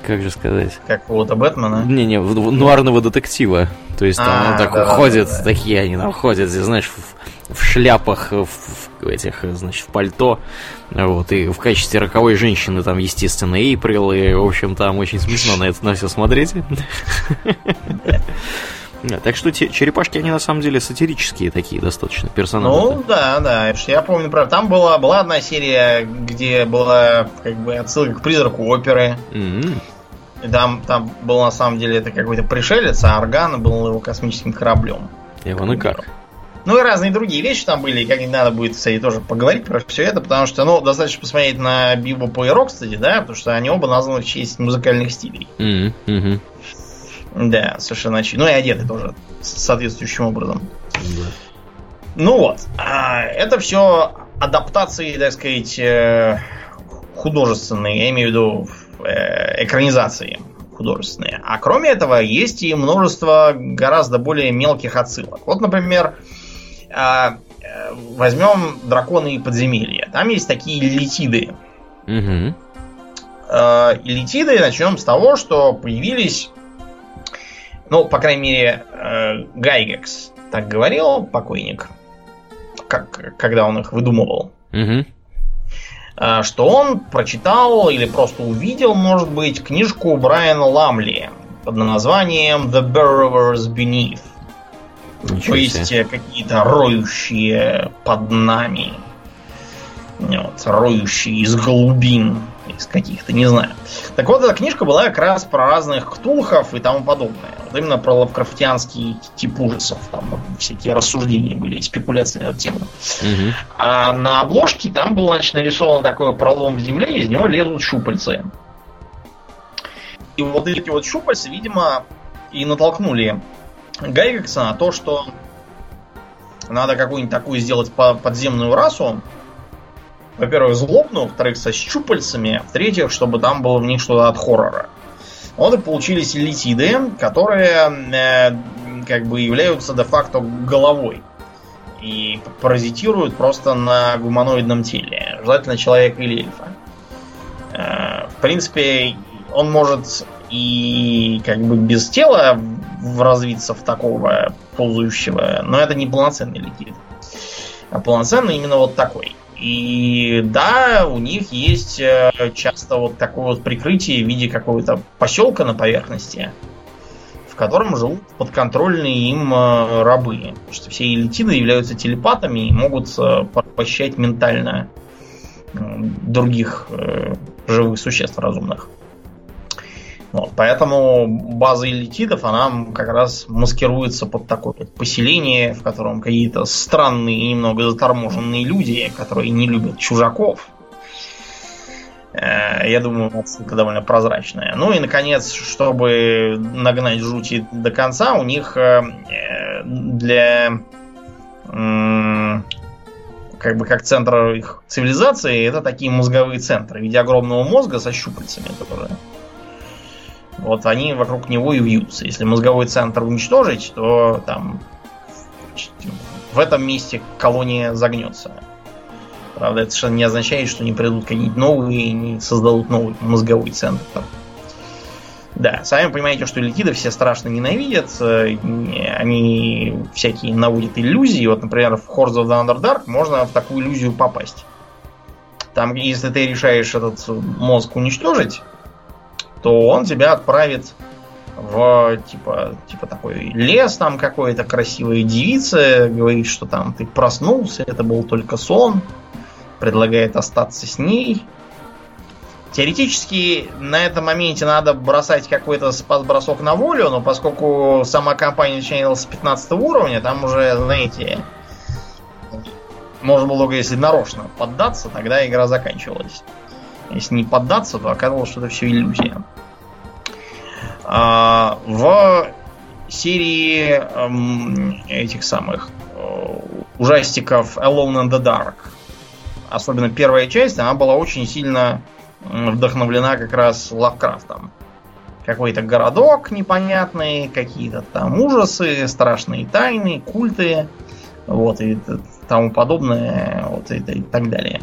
как же сказать? Как вот Бэтмена? Не-не, нуарного детектива. То есть там а, он так да, ходит, да, да. такие они там ходят, знаешь, в, в шляпах, в, в этих, значит, в пальто. Вот, и в качестве роковой женщины там, естественно, Эйприл, и, в общем, там очень смешно на это на все смотреть. Так что те, черепашки, они на самом деле сатирические такие достаточно персонажи. Ну, да, да. Я помню, правда, там была, была одна серия, где была как бы отсылка к призраку оперы. Mm-hmm. И там, там был на самом деле это какой-то пришелец, а Орган был его космическим кораблем. И он и как? Ну и разные другие вещи там были, и как не надо будет, кстати, тоже поговорить про все это, потому что, ну, достаточно посмотреть на Бибопа и Рокстеди, да, потому что они оба названы в честь музыкальных стилей. Mm-hmm. Да, совершенно очевидно. Ну и одеты тоже соответствующим образом. Mm-hmm. Ну вот, а, это все адаптации, так сказать, э, художественные, я имею в виду э, экранизации художественные. А кроме этого, есть и множество гораздо более мелких отсылок. Вот, например, э, возьмем драконы и подземелья. Там есть такие летиды. Угу. Э, летиды начнем с того, что появились, ну, по крайней мере, э, Гайгекс так говорил, покойник, как, когда он их выдумывал. Угу что он прочитал или просто увидел, может быть, книжку Брайана Ламли под названием The Burrowers Beneath. Ничего То есть какие-то роющие под нами. Вот, роющие из голубин, из каких-то, не знаю. Так вот, эта книжка была как раз про разных ктулхов и тому подобное. Вот именно про лавкрафтианский тип ужасов. Там всякие рассуждения были, спекуляции на тему. Угу. А на обложке там был, значит, нарисован такой пролом в земле, из него лезут щупальцы. И вот эти вот щупальцы, видимо, и натолкнули Гайгекса на то, что надо какую-нибудь такую сделать подземную расу. Во-первых, злобную, во-вторых, со щупальцами, в-третьих, чтобы там было в них что-то от хоррора. Вот и получились литиды, которые э, как бы являются де-факто головой. И паразитируют просто на гуманоидном теле. Желательно человека или эльфа. Э, в принципе, он может и как бы без тела развиться в такого ползающего, но это не полноценный летит. А полноценный именно вот такой. И да, у них есть э, часто вот такое вот прикрытие в виде какого-то поселка на поверхности, в котором живут подконтрольные им э, рабы. Потому что все элитины являются телепатами и могут э, порабощать ментально других живых существ разумных. Вот, поэтому база элитидов, она как раз маскируется под такое поселение, в котором какие-то странные и немного заторможенные люди, которые не любят чужаков. Э, я думаю, отсылка довольно прозрачная. Ну и, наконец, чтобы нагнать жути до конца, у них э, для как бы как центр их цивилизации, это такие мозговые центры в виде огромного мозга со щупальцами, которые вот они вокруг него и вьются. Если мозговой центр уничтожить, то там в этом месте колония загнется. Правда, это совершенно не означает, что не придут какие-нибудь новые и не создадут новый мозговой центр. Да, сами понимаете, что ликиды все страшно ненавидят. Э, они всякие наводят иллюзии. Вот, например, в Hordes of the Underdark можно в такую иллюзию попасть. Там, если ты решаешь этот мозг уничтожить, то он тебя отправит в типа, типа такой лес там какой-то красивая девица, говорит, что там ты проснулся, это был только сон, предлагает остаться с ней. Теоретически на этом моменте надо бросать какой-то спас-бросок на волю, но поскольку сама компания начинала с 15 уровня, там уже, знаете, можно было если нарочно поддаться, тогда игра заканчивалась. Если не поддаться, то оказалось, что это все иллюзия. А, в серии эм, этих самых э, ужастиков Alone in the Dark, особенно первая часть, она была очень сильно вдохновлена как раз Лавкрафтом. Какой-то городок непонятный, какие-то там ужасы, страшные тайны, культы, вот, и тому подобное, вот, и, и так далее.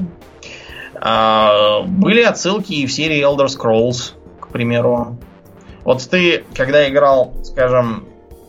А, были отсылки и в серии Elder Scrolls, к примеру. Вот ты, когда играл, скажем,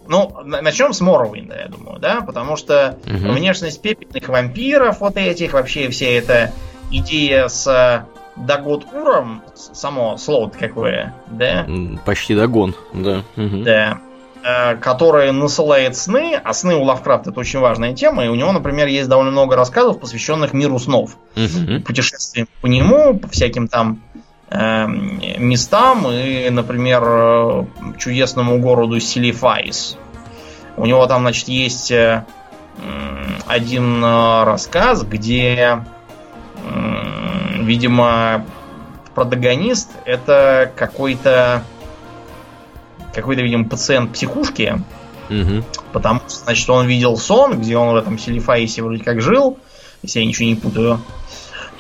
ну, начнем с Моровинда, я думаю, да, потому что угу. внешность пепельных вампиров, вот этих, вообще вся эта идея с Дагод Уром, само слово какое, да? Почти Дагон, да. Угу. Да. Э, который насылает сны, а сны у Лавкрафта это очень важная тема, и у него, например, есть довольно много рассказов, посвященных миру снов. Угу. Путешествиям по нему, по всяким там э, местам, и, например, э, чудесному городу Силифайс. У него там, значит, есть э, один рассказ, где, видимо, протагонист это какой-то какой-то, видимо, пациент психушки. Угу. Потому что, значит, он видел сон, где он в этом Селифаисе вроде как жил, если я ничего не путаю.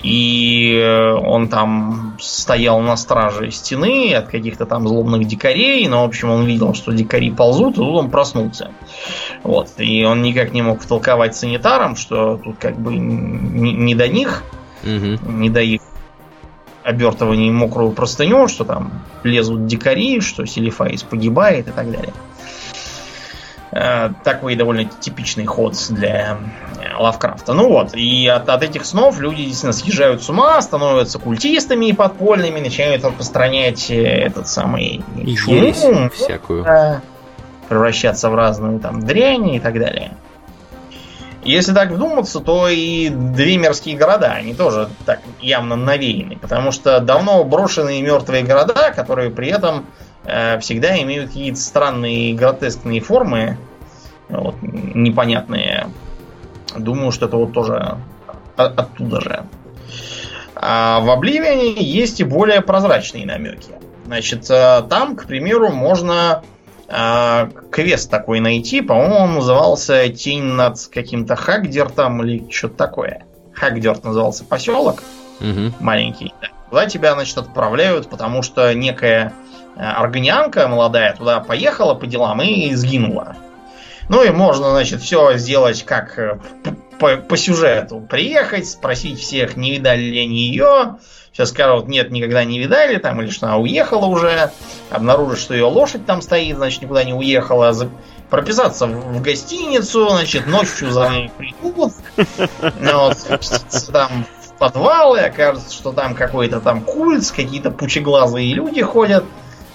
И он там стоял на страже стены от каких-то там злобных дикарей, но, в общем, он видел, что дикари ползут, и тут он проснулся. Вот. И он никак не мог втолковать санитарам, что тут как бы не, не до них, угу. не до их обертывании мокрую простыню, что там лезут дикари, что Селифаис погибает и так далее. Э, такой довольно типичный ход для э, Лавкрафта. Ну вот, и от, от этих снов люди действительно съезжают с ума, становятся культистами подпольными, начинают распространять э, этот самый шум, всякую. превращаться в разную там дрянь и так далее. Если так вдуматься, то и две мирские города, они тоже так явно навеяны, потому что давно брошенные мертвые города, которые при этом э, всегда имеют какие-то странные гротескные формы, вот, непонятные. Думаю, что это вот тоже оттуда же. А в Обливиане есть и более прозрачные намеки. Значит, э, там, к примеру, можно а, квест такой найти. По-моему, он назывался Тень над каким-то Хагдертом или что-то такое. Хагдерт назывался поселок угу. маленький. Туда тебя, значит, отправляют, потому что некая э, органианка молодая туда поехала по делам и сгинула. Ну и можно, значит, все сделать как э, по, по сюжету. Приехать, спросить всех, не видали ли они ее, Сейчас скажут, нет, никогда не видали, там, или что она уехала уже, обнаружат, что ее лошадь там стоит, значит, никуда не уехала, за... прописаться в, в гостиницу, значит, ночью за ней придут, ну, вот, там в подвалы, окажется, что там какой-то там культ, какие-то пучеглазые люди ходят.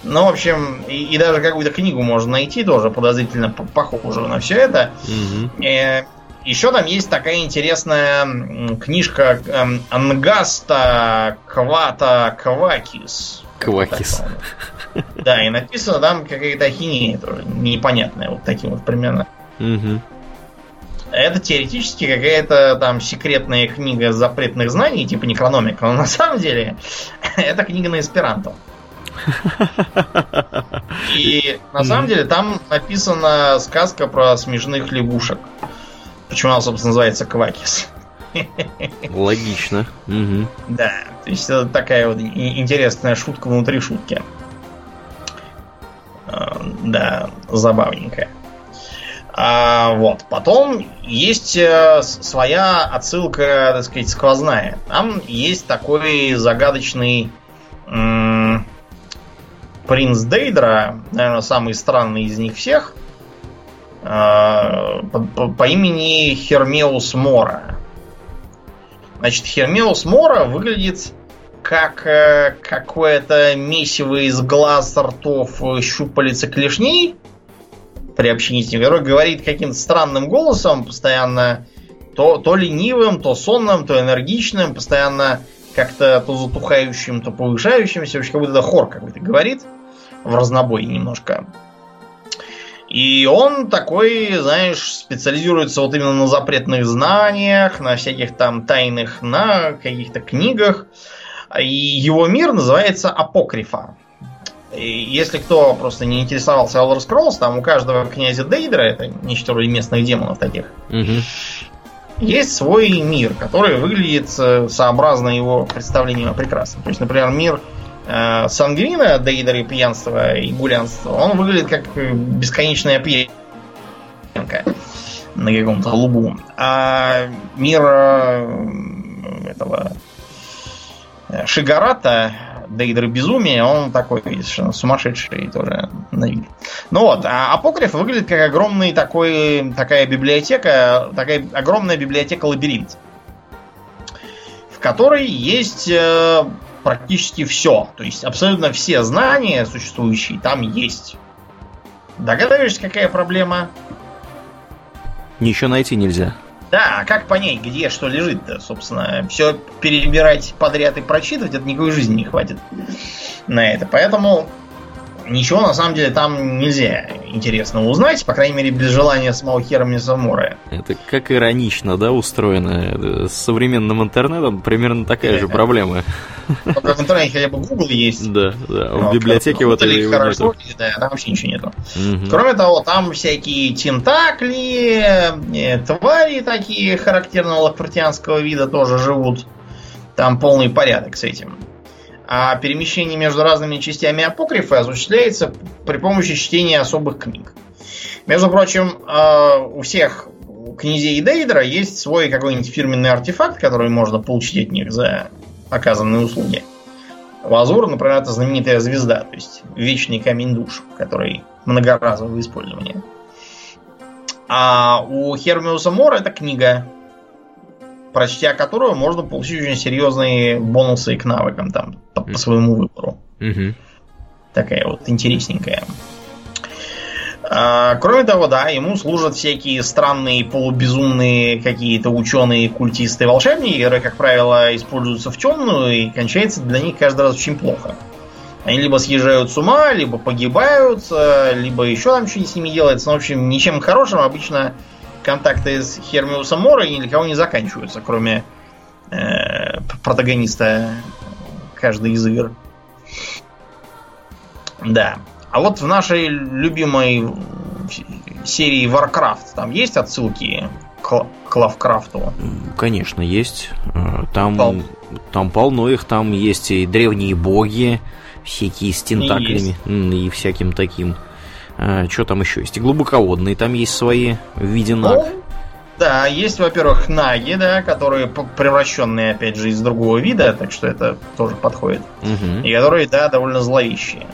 Ну, в общем, и, и даже какую-то книгу можно найти, тоже подозрительно похожую на все это. Mm-hmm. Еще там есть такая интересная книжка эм, Ангаста Квата Квакис. Квакис. Да, и написано там какая-то ахинея тоже непонятная, вот таким вот примерно. Угу. Это теоретически какая-то там секретная книга запретных знаний, типа Некрономика, но на самом деле это книга на эсперанто. И на самом деле там написана сказка про смешных лягушек. Почему она, собственно, называется Квакис. Логично. Угу. Да, то есть это такая вот интересная шутка внутри шутки. А, да, забавненькая. А, вот. Потом есть э, своя отсылка, так сказать, сквозная. Там есть такой загадочный м- принц Дейдра, наверное, самый странный из них всех, по, по, по имени Хермеус Мора. Значит, Хермеус Мора выглядит как э, какое-то месиво из глаз, ртов, щупалец и клешней при общении с ним, который говорит каким-то странным голосом, постоянно то, то ленивым, то сонным, то энергичным, постоянно как-то то затухающим, то повышающимся, вообще как будто хор какой-то говорит в разнобой немножко. И он такой, знаешь, специализируется вот именно на запретных знаниях, на всяких там тайных, на каких-то книгах. И его мир называется Апокрифа. И если кто просто не интересовался Elder Scrolls, там у каждого князя Дейдра, это нечто вроде местных демонов таких, угу. есть свой мир, который выглядит э, сообразно его представлению прекрасно. То есть, например, мир э, Сангвина, Дейдера пьянства и гулянства, он выглядит как бесконечная пьянка на каком-то лугу. А мир э, этого э, Шигарата, Дейдер безумия, он такой совершенно сумасшедший тоже. Ну вот, а Апокриф выглядит как огромный такой, такая библиотека, такая огромная библиотека-лабиринт, в которой есть э, практически все. То есть абсолютно все знания существующие там есть. Догадываешься, какая проблема? Ничего найти нельзя. Да, а как понять, где что лежит-то, собственно? Все перебирать подряд и прочитывать, это никакой жизни не хватит на это. Поэтому ничего на самом деле там нельзя интересного узнать, по крайней мере, без желания самого Хермеса Мора. Это как иронично, да, устроено. С современным интернетом примерно такая же проблема. Только в интернете хотя бы Google есть. Да, да. В библиотеке вот это хорошо, да, там вообще ничего нету. Кроме того, там всякие тентакли, э, твари такие характерного лакфортианского вида тоже живут. Там полный порядок с этим. А перемещение между разными частями апокрифа осуществляется при помощи чтения особых книг. Между прочим, э, у всех князей Дейдра есть свой какой-нибудь фирменный артефакт, который можно получить от них за оказанные услуги. Лазур, например, это знаменитая звезда, то есть вечный камень душ, который многоразового использования. А у Хермиуса Мора это книга, прочтя которую можно получить очень серьезные бонусы к навыкам там по, по своему выбору. Угу. Такая вот интересненькая. А, кроме того, да, ему служат всякие странные, полубезумные какие-то ученые, культисты, волшебники, которые, как правило, используются в темную, и кончается для них каждый раз очень плохо. Они либо съезжают с ума, либо погибают, либо еще там что-нибудь с ними делается. Но, в общем, ничем хорошим обычно контакты с Хермиусом Мора ни для кого не заканчиваются, кроме э, протагониста каждой из игр. Да. А вот в нашей любимой серии Warcraft там есть отсылки к, к Лавкрафту? Конечно, есть. Э, там, Пол... там полно их, там есть и древние боги, всякие с тентаклями и, и всяким таким. А, что там еще есть? И глубоководные там есть свои в виде наг. Ну, да, есть, во-первых, наги, да, которые превращенные, опять же, из другого вида, так что это тоже подходит. Угу. И которые, да, довольно зловещие.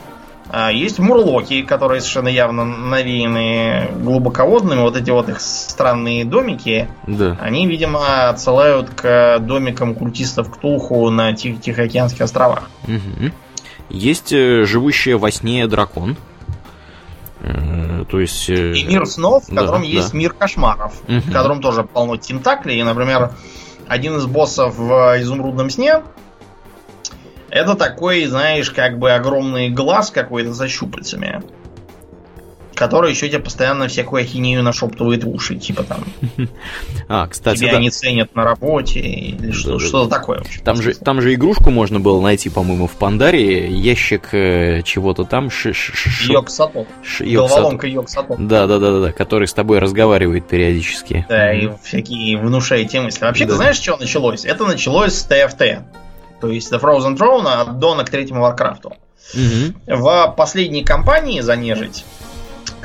А есть мурлоки, которые совершенно явно навеяны глубоководными. Вот эти вот их странные домики, да. они, видимо, отсылают к домикам культистов Ктулху на Тих Тихоокеанских островах. Угу. Есть э, живущая во сне дракон. Э, то есть... Э... И мир снов, в котором да, есть да. мир кошмаров, угу. в котором тоже полно тентаклей. И, например, один из боссов в изумрудном сне это такой, знаешь, как бы огромный глаз какой-то за щупальцами который еще тебе постоянно всякую ахинею нашептывает в уши, типа там. А, кстати, тебя да. не ценят на работе или что, что-то такое. Общем, там же, там же игрушку можно было найти, по-моему, в Пандаре, ящик э, чего-то там. Ш, ш, ш. Головоломка Йоксато. Да, да, да, да, который с тобой разговаривает периодически. Да, и всякие внушаете мысли. Вообще, да. ты знаешь, что началось? Это началось с ТФТ. То есть The Frozen Throne аддона к третьему Варкрафту. Угу. В последней кампании за нежить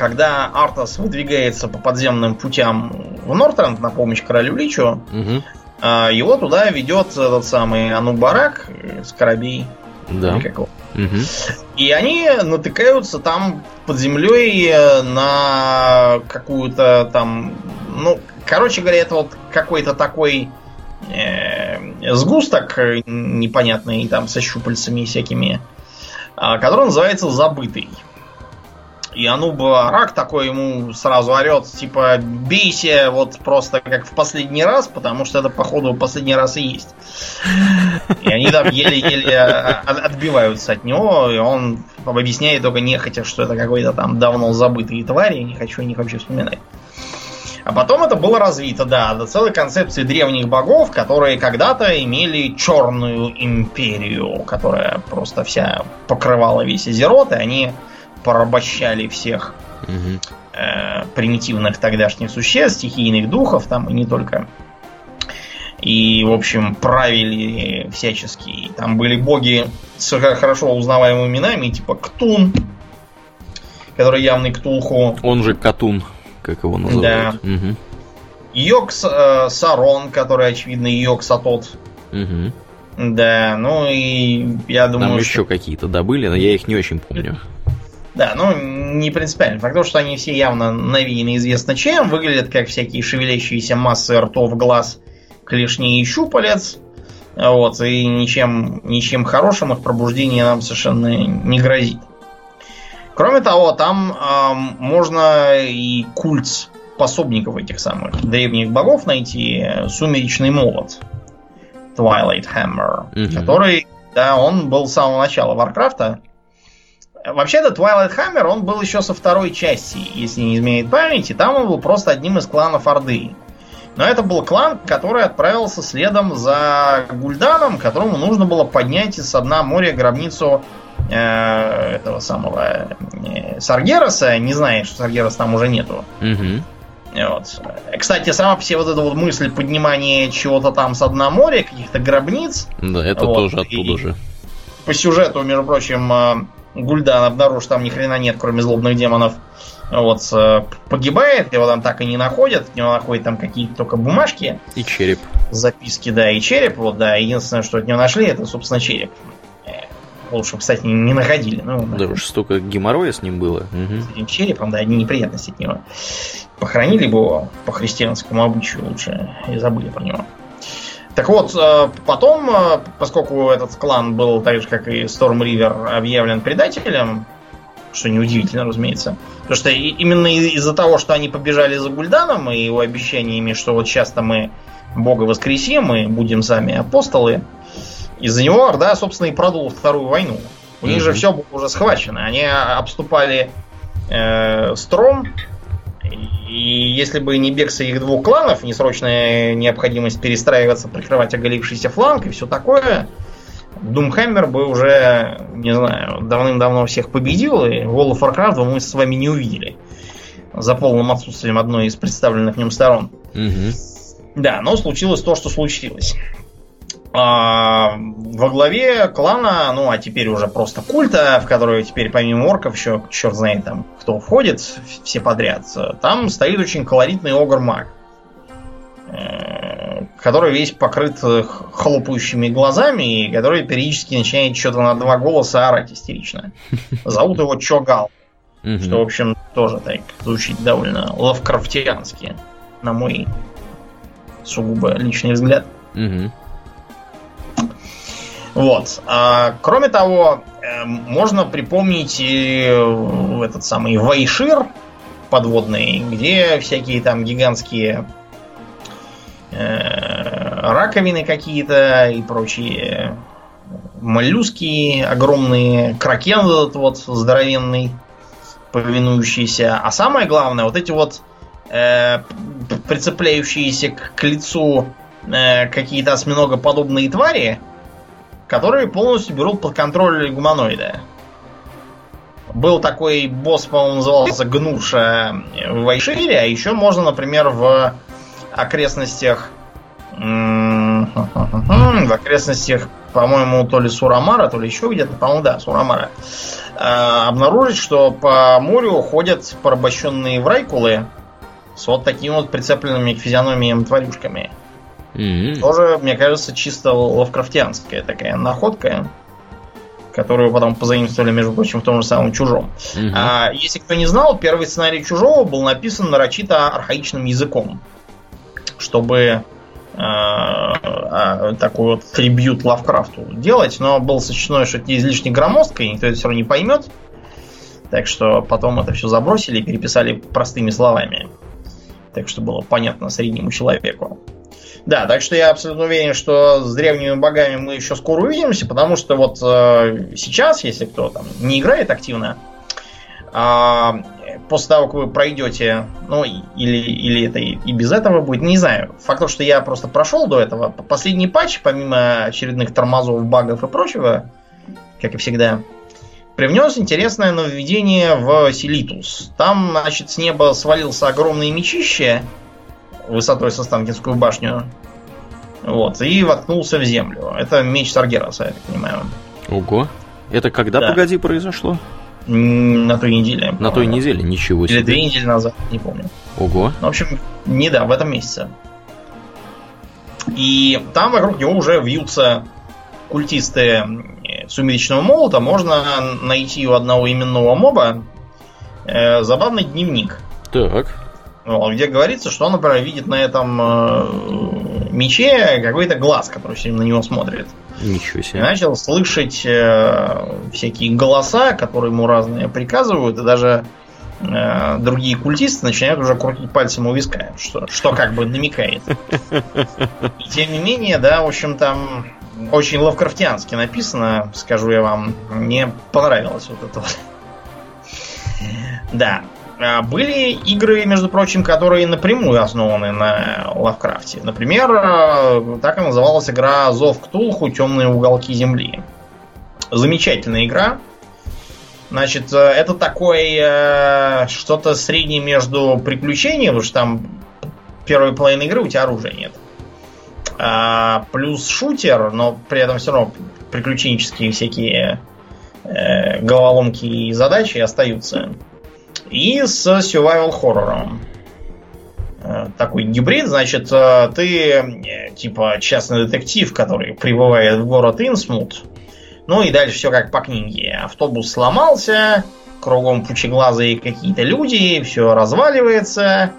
когда Артас выдвигается по подземным путям в Нортренд на помощь королю Личу, угу. его туда ведет этот самый Анубарак скарабей. Да. Угу. И они натыкаются там под землей э, на какую-то там, ну, короче говоря, это вот какой-то такой э, сгусток непонятный там со щупальцами всякими, э, который называется забытый. И Ануб Рак такой ему сразу орет, типа, бейся вот просто как в последний раз, потому что это, походу, последний раз и есть. И они там еле-еле отбиваются от него, и он объясняет только нехотя, что это какой-то там давно забытый тварь, я не хочу о них вообще вспоминать. А потом это было развито, да, до целой концепции древних богов, которые когда-то имели черную империю, которая просто вся покрывала весь Азерот, и они порабощали всех угу. э, примитивных тогдашних существ, стихийных духов там и не только. И, в общем, правили всячески. Там были боги с хорошо узнаваемыми именами, типа Ктун, который явный Ктулху. Он же Катун, как его называют. Да. Угу. Йокс э, Сарон, который, очевидно, Йокс Атот. Угу. Да, ну и я думаю... Там еще что... какие-то добыли, но я их не очень помню. Да, ну, не принципиально. Факт то, что они все явно навеяны известно чем, выглядят как всякие шевелящиеся массы ртов, глаз, клешней и щупалец. Вот, и ничем, ничем хорошим их пробуждение нам совершенно не грозит. Кроме того, там э, можно и культ пособников этих самых древних богов найти. Сумеречный молот. Twilight Hammer. Угу. Который, да, он был с самого начала Варкрафта. Вообще-то Twilight Hammer, он был еще со второй части, если не изменяет памяти. Там он был просто одним из кланов Орды. Но это был клан, который отправился следом за Гульданом, которому нужно было поднять из дна моря гробницу э, этого самого э, Саргераса. Не знает, что Саргерас там уже нету. Угу. Вот. Кстати, сама все вот эта вот мысль поднимания чего-то там с дна моря, каких-то гробниц. Да, это вот, тоже оттуда же. По сюжету, между прочим, э, Гульдан обнаружит, что там ни хрена нет, кроме злобных демонов. Вот, э, погибает, его там так и не находят, от него находят там какие-то только бумажки. И череп. Записки, да, и череп, вот, да. Единственное, что от него нашли, это, собственно, череп. Э, лучше, кстати, не находили. Ну, да, уж столько геморроя с ним было. С этим черепом, да, одни неприятности от него. Похоронили бы его по христианскому обычаю лучше и забыли про него. Так вот, э, потом, э, поскольку этот клан был так же, как и Storm River, объявлен предателем, что неудивительно, разумеется. Потому что именно из-за того, что они побежали за Гульданом и его обещаниями, что вот часто мы Бога воскресим, мы будем сами апостолы, из-за него Орда, собственно, и продул Вторую войну. У них mm-hmm. же все было уже схвачено. Они обступали э, Стром, и если бы не бегство их двух кланов, не срочная необходимость перестраиваться, прикрывать оголившийся фланг и все такое, Думхаммер бы уже, не знаю, давным-давно всех победил, и World of Warcraft мы с вами не увидели. За полным отсутствием одной из представленных в нем сторон. Угу. Да, но случилось то, что случилось. А, во главе клана, ну а теперь уже просто культа, в который теперь помимо орков еще черт знает там кто входит, все подряд, там стоит очень колоритный огр-маг, э, который весь покрыт хлопающими глазами и который периодически начинает что-то на два голоса орать истерично. Зовут его Чогал. Что, в общем, тоже так звучит довольно лавкрафтиански, на мой сугубо личный взгляд. Угу. Вот. А, кроме того, э, можно припомнить и этот самый Вайшир, подводный, где всякие там гигантские э, раковины какие-то и прочие моллюски огромные, кракен этот вот здоровенный, повинующийся. А самое главное, вот эти вот э, прицепляющиеся к, к лицу э, какие-то осьминогоподобные твари, которые полностью берут под контроль гуманоида. Был такой босс, по-моему, назывался Гнуша в Вайшире, а еще можно, например, в окрестностях в окрестностях, по-моему, то ли Сурамара, то ли еще где-то, по-моему, да, Сурамара, э, обнаружить, что по морю ходят порабощенные врайкулы с вот такими вот прицепленными к физиономиям тварюшками. Mm-hmm. Тоже, мне кажется, чисто лавкрафтианская такая находка, которую потом позаимствовали, между прочим, в том же самом Чужом. Mm-hmm. А, если кто не знал, первый сценарий Чужого был написан нарочито архаичным языком, чтобы а, а, такой вот трибют Лавкрафту делать, но было сочтено, что это излишне громоздко, и никто это все равно не поймет. Так что потом это все забросили и переписали простыми словами. Так что было понятно среднему человеку. Да, так что я абсолютно уверен, что с древними богами мы еще скоро увидимся, потому что вот э, сейчас, если кто там не играет активно, э, после того, как вы пройдете, ну, или, или это и, и без этого будет, не знаю. Факт то, что я просто прошел до этого. Последний патч, помимо очередных тормозов, багов и прочего, как и всегда, привнес интересное нововведение в Селитус. Там, значит, с неба свалился огромный мечище высотой со Станкинскую башню. Вот, и воткнулся в землю. Это меч Саргераса, я так понимаю. Ого. Это когда, да. погоди, произошло? На той неделе. На той неделе, ничего себе. Или две недели назад, не помню. Ого. Ну, в общем, не да, в этом месяце. И там вокруг него уже вьются культисты сумеречного молота. Можно найти у одного именного моба э, забавный дневник. Так. Где говорится, что он, например, видит на этом э, мече какой-то глаз, который все на него смотрит. Ничего себе. И начал слышать э, всякие голоса, которые ему разные приказывают, и даже э, другие культисты начинают уже крутить пальцем у виска, что, что как бы намекает. И тем не менее, да, в общем, там очень лавкрафтиански написано, скажу я вам. Мне понравилось вот это вот. Да. А, были игры, между прочим, которые напрямую основаны на Лавкрафте. Например, э, так и называлась игра Зов Ктулху Темные уголки Земли. Замечательная игра. Значит, э, это такое э, что-то среднее между приключением, потому что там первой половины игры у тебя оружия нет. А, плюс шутер, но при этом все равно приключенческие всякие э, головоломки и задачи остаются и с survival хоррором. Э, такой гибрид, значит, э, ты э, типа частный детектив, который прибывает в город Инсмут. Ну и дальше все как по книге. Автобус сломался, кругом пучеглазые какие-то люди, все разваливается.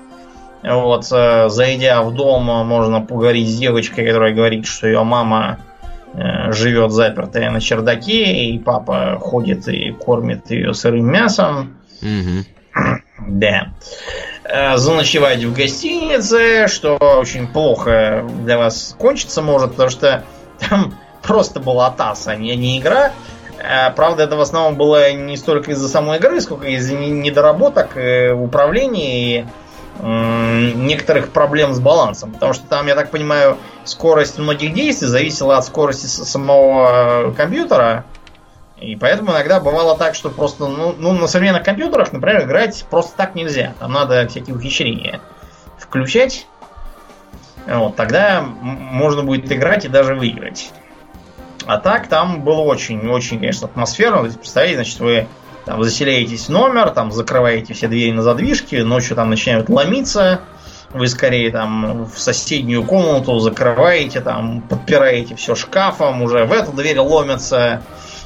Вот, зайдя в дом, можно поговорить с девочкой, которая говорит, что ее мама живет запертая на чердаке, и папа ходит и кормит ее сырым мясом. Угу. Да. Э, заночевать в гостинице, что очень плохо для вас кончится может, потому что там просто была ТАСС, а не, игра. Э, правда, это в основном было не столько из-за самой игры, сколько из-за недоработок э, в управлении и некоторых проблем с балансом. Потому что там, я так понимаю, скорость многих действий зависела от скорости самого компьютера. И поэтому иногда бывало так, что просто, ну, ну, на современных компьютерах, например, играть просто так нельзя. Там надо всякие ухищрения включать. Вот, тогда можно будет играть и даже выиграть. А так там было очень-очень, конечно, атмосферно. То представляете, значит, вы там заселяетесь в номер, там закрываете все двери на задвижке, ночью там начинают ломиться, вы скорее там в соседнюю комнату закрываете, там подпираете все шкафом, уже в эту дверь ломятся,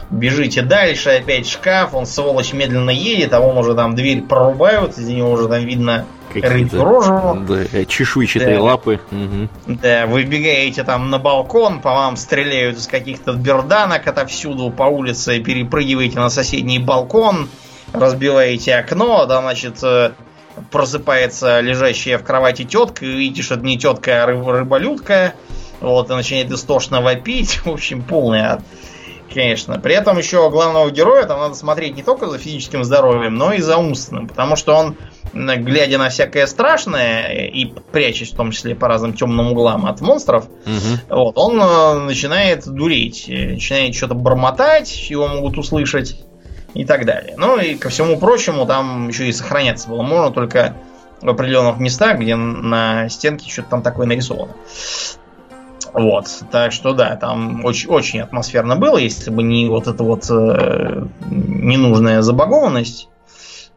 бежите дальше, опять шкаф, он сволочь медленно едет, а вон уже там дверь прорубают, из него уже там видно рыбью рожу. Да, чешуйчатые да. лапы. Угу. Да, вы бегаете там на балкон, по вам стреляют из каких-то берданок отовсюду по улице, перепрыгиваете на соседний балкон, разбиваете окно, да, значит, э, просыпается лежащая в кровати тетка, и видишь, что это не тетка, а рыб, рыболюдка. Вот, и начинает истошно вопить. В общем, полный ад. Конечно. При этом еще главного героя там надо смотреть не только за физическим здоровьем, но и за умственным. Потому что он, глядя на всякое страшное и прячась в том числе по разным темным углам от монстров, Мгм. вот, он э, начинает дуреть, э, начинает что-то бормотать, его могут услышать и так далее. Ну и ко всему прочему, там еще и сохраняться было можно только в определенных местах, где на стенке что-то там такое нарисовано. Вот, так что да, там очень, очень атмосферно было, если бы не вот эта вот э, ненужная забагованность,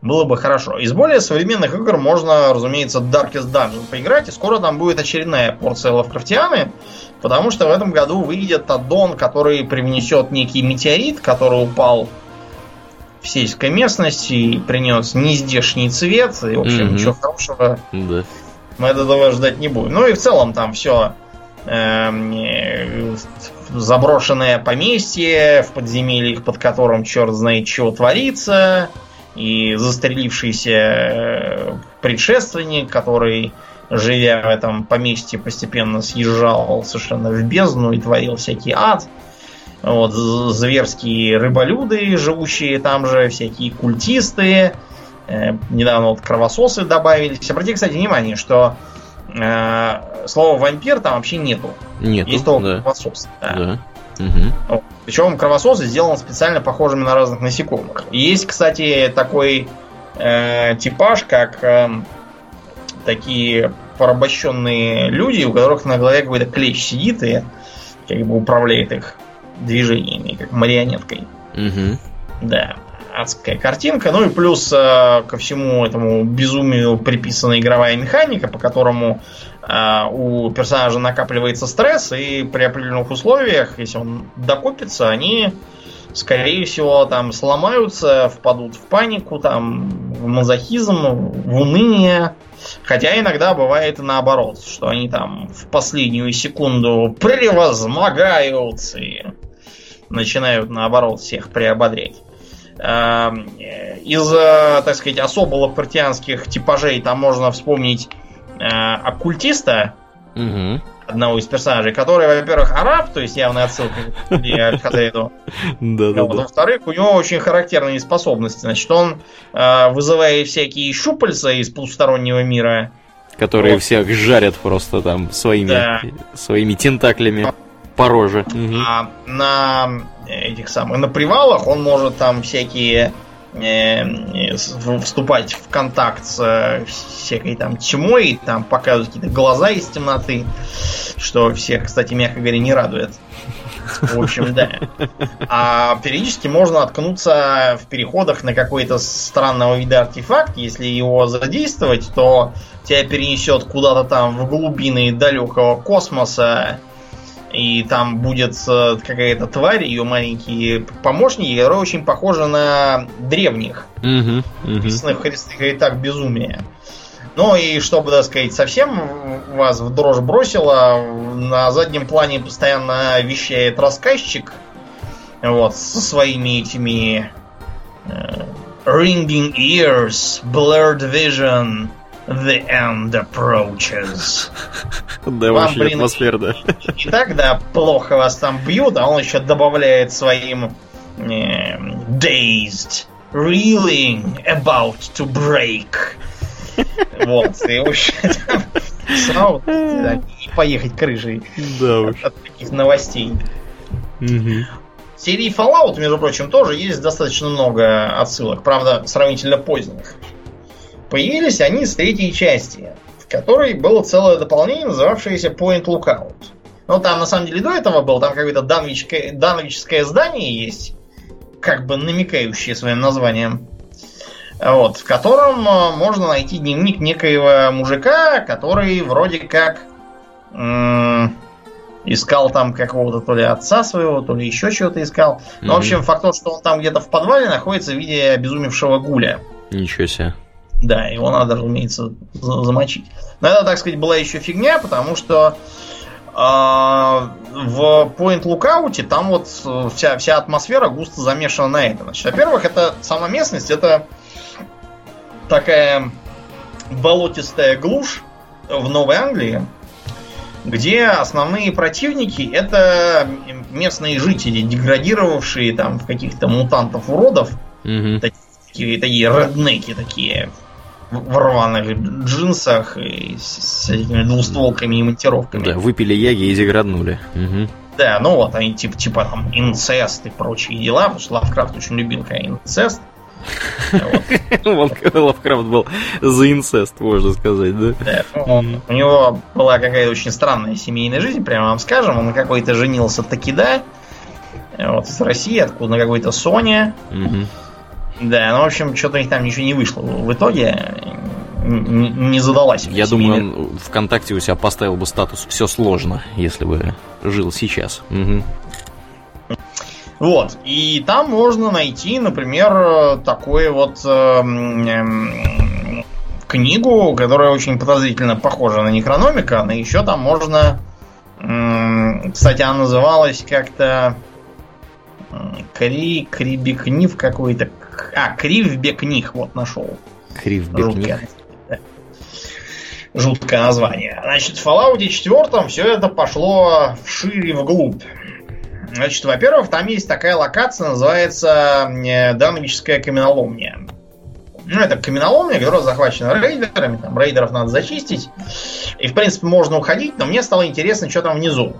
было бы хорошо. Из более современных игр можно, разумеется, Darkest Dungeon поиграть, и скоро там будет очередная порция Лавкрафтианы, потому что в этом году выйдет аддон, который привнесет некий метеорит, который упал в сельской местности и принес нездешний цвет, и, в общем, Мгм. ничего хорошего Да. мы от этого ждать не будем. Ну и в целом там все заброшенное поместье в подземельях, под которым черт знает чего творится, и застрелившийся э, предшественник, который, живя в этом поместье, постепенно съезжал совершенно в бездну и творил всякий ад. Вот, зверские рыболюды, живущие там же, всякие культисты. Э, недавно вот кровососы добавились. Обрати, кстати, внимание, что э, слова вампир там вообще нету. Нет. Есть только да. кровосос. да. Да. Мгм. Причем кровососы сделаны специально похожими на разных насекомых. Есть, кстати, такой э, типаж, как э, такие порабощенные люди, у которых на голове какой-то клещ сидит и как бы управляет их движениями, как марионеткой. Мгм. Да, адская картинка. Ну и плюс э, ко всему этому безумию приписана игровая механика, по которому э, у персонажа накапливается стресс, и при определенных условиях, если он докопится, они, скорее всего, там сломаются, впадут в панику, там, в мазохизм, в уныние. Хотя иногда бывает и наоборот, что они там в последнюю секунду превозмогают и начинают наоборот всех приободрять. Эм, э, Из, э, так сказать, особо лавкартианских типажей там можно вспомнить э, оккультиста, Мгм. одного из персонажей, который, во-первых, араб, то есть явная отсылка к да. Во-вторых, у него очень характерные способности. Значит, он вызывает всякие щупальца из потустороннего мира. Которые всех жарят просто там своими, своими тентаклями по роже. А на этих самых на привалах он может там всякие э, вступать в контакт с э, всякой там тьмой, там показывать какие-то глаза из темноты, что всех, кстати, мягко говоря, не радует. В общем, да. А периодически можно откнуться в переходах на какой-то странного вида артефакт. Если его задействовать, то тебя перенесет куда-то там в глубины далекого космоса, и там будет э, какая-то тварь, ее маленькие помощники, которые очень похожи на древних, написанных в христах и так безумие. Ну и чтобы, так сказать, совсем вас в дрожь бросило, на заднем плане постоянно вещает рассказчик, вот, со своими этими э, ringing ears, blurred vision, the end approaches. Да, Вам, очень блин, атмосферно. И так, да, плохо вас там бьют, а он еще добавляет своим э, dazed, reeling, about to break. Вот, и в общем, там да, и поехать крышей Да уж. от таких новостей. В серии Fallout, между прочим, тоже есть достаточно много отсылок, правда, сравнительно поздних. Появились они с третьей части, в которой было целое дополнение, называвшееся Point Lookout. Ну, там, на самом деле, до этого был, там какое-то данвичское, данвичское здание есть, как бы намекающее своим названием. Вот, в котором э, можно найти дневник некоего мужика, который вроде как м, искал там какого-то то ли отца своего, то ли еще чего-то искал. Ну, в Мгм. общем, факт то, что он там где-то в подвале находится в виде обезумевшего гуля. Ничего себе. Да, его надо, разумеется, за- замочить. Но это, так сказать, была еще фигня, потому что а, в Point Lookout там вот э, вся, вся атмосфера густо замешана на этом. Значит, во-первых, это сама местность, это такая болотистая глушь в Новой Англии, где основные противники это местные жители, деградировавшие там в каких-то мутантов-уродов. Мгм. Такие, такие реднеки такие в рваных джинсах и с, с этими двустволками и монтировками. Да, выпили яги и деграднули. Мгм. Да, ну вот они типа, типа там инцест и прочие дела, потому что Лавкрафт очень любил когда инцест. Лав- Лавкрафт был за инцест, можно сказать, да? Ну, у него была какая-то очень странная семейная жизнь, прямо вам скажем. Он какой-то женился таки да. Вот из России, откуда на какой-то Соне. Мгм. Да, ну, в общем, что-то у них там ничего не вышло. В итоге не задалась. Я думаю, он ВКонтакте у себя поставил бы статус «Все сложно», если бы жил сейчас. Мгм. Вот. И там можно найти, например, такую вот эм, эм, книгу, которая очень подозрительно похожа на Некрономика, но еще там можно... м, Кстати, она называлась как-то... Кри... Крибекнив какой-то... А, Кривбекних, вот нашел. Кривбекник. Жуткое. Да. Жуткое название. Значит, в Fallout 4 все это пошло вширь и вглубь. Значит, во-первых, там есть такая локация, называется э, Дановическая каменоломня. Ну, это каменоломня, которая захвачена рейдерами. Там рейдеров надо зачистить. И, в принципе, можно уходить, но мне стало интересно, что там внизу.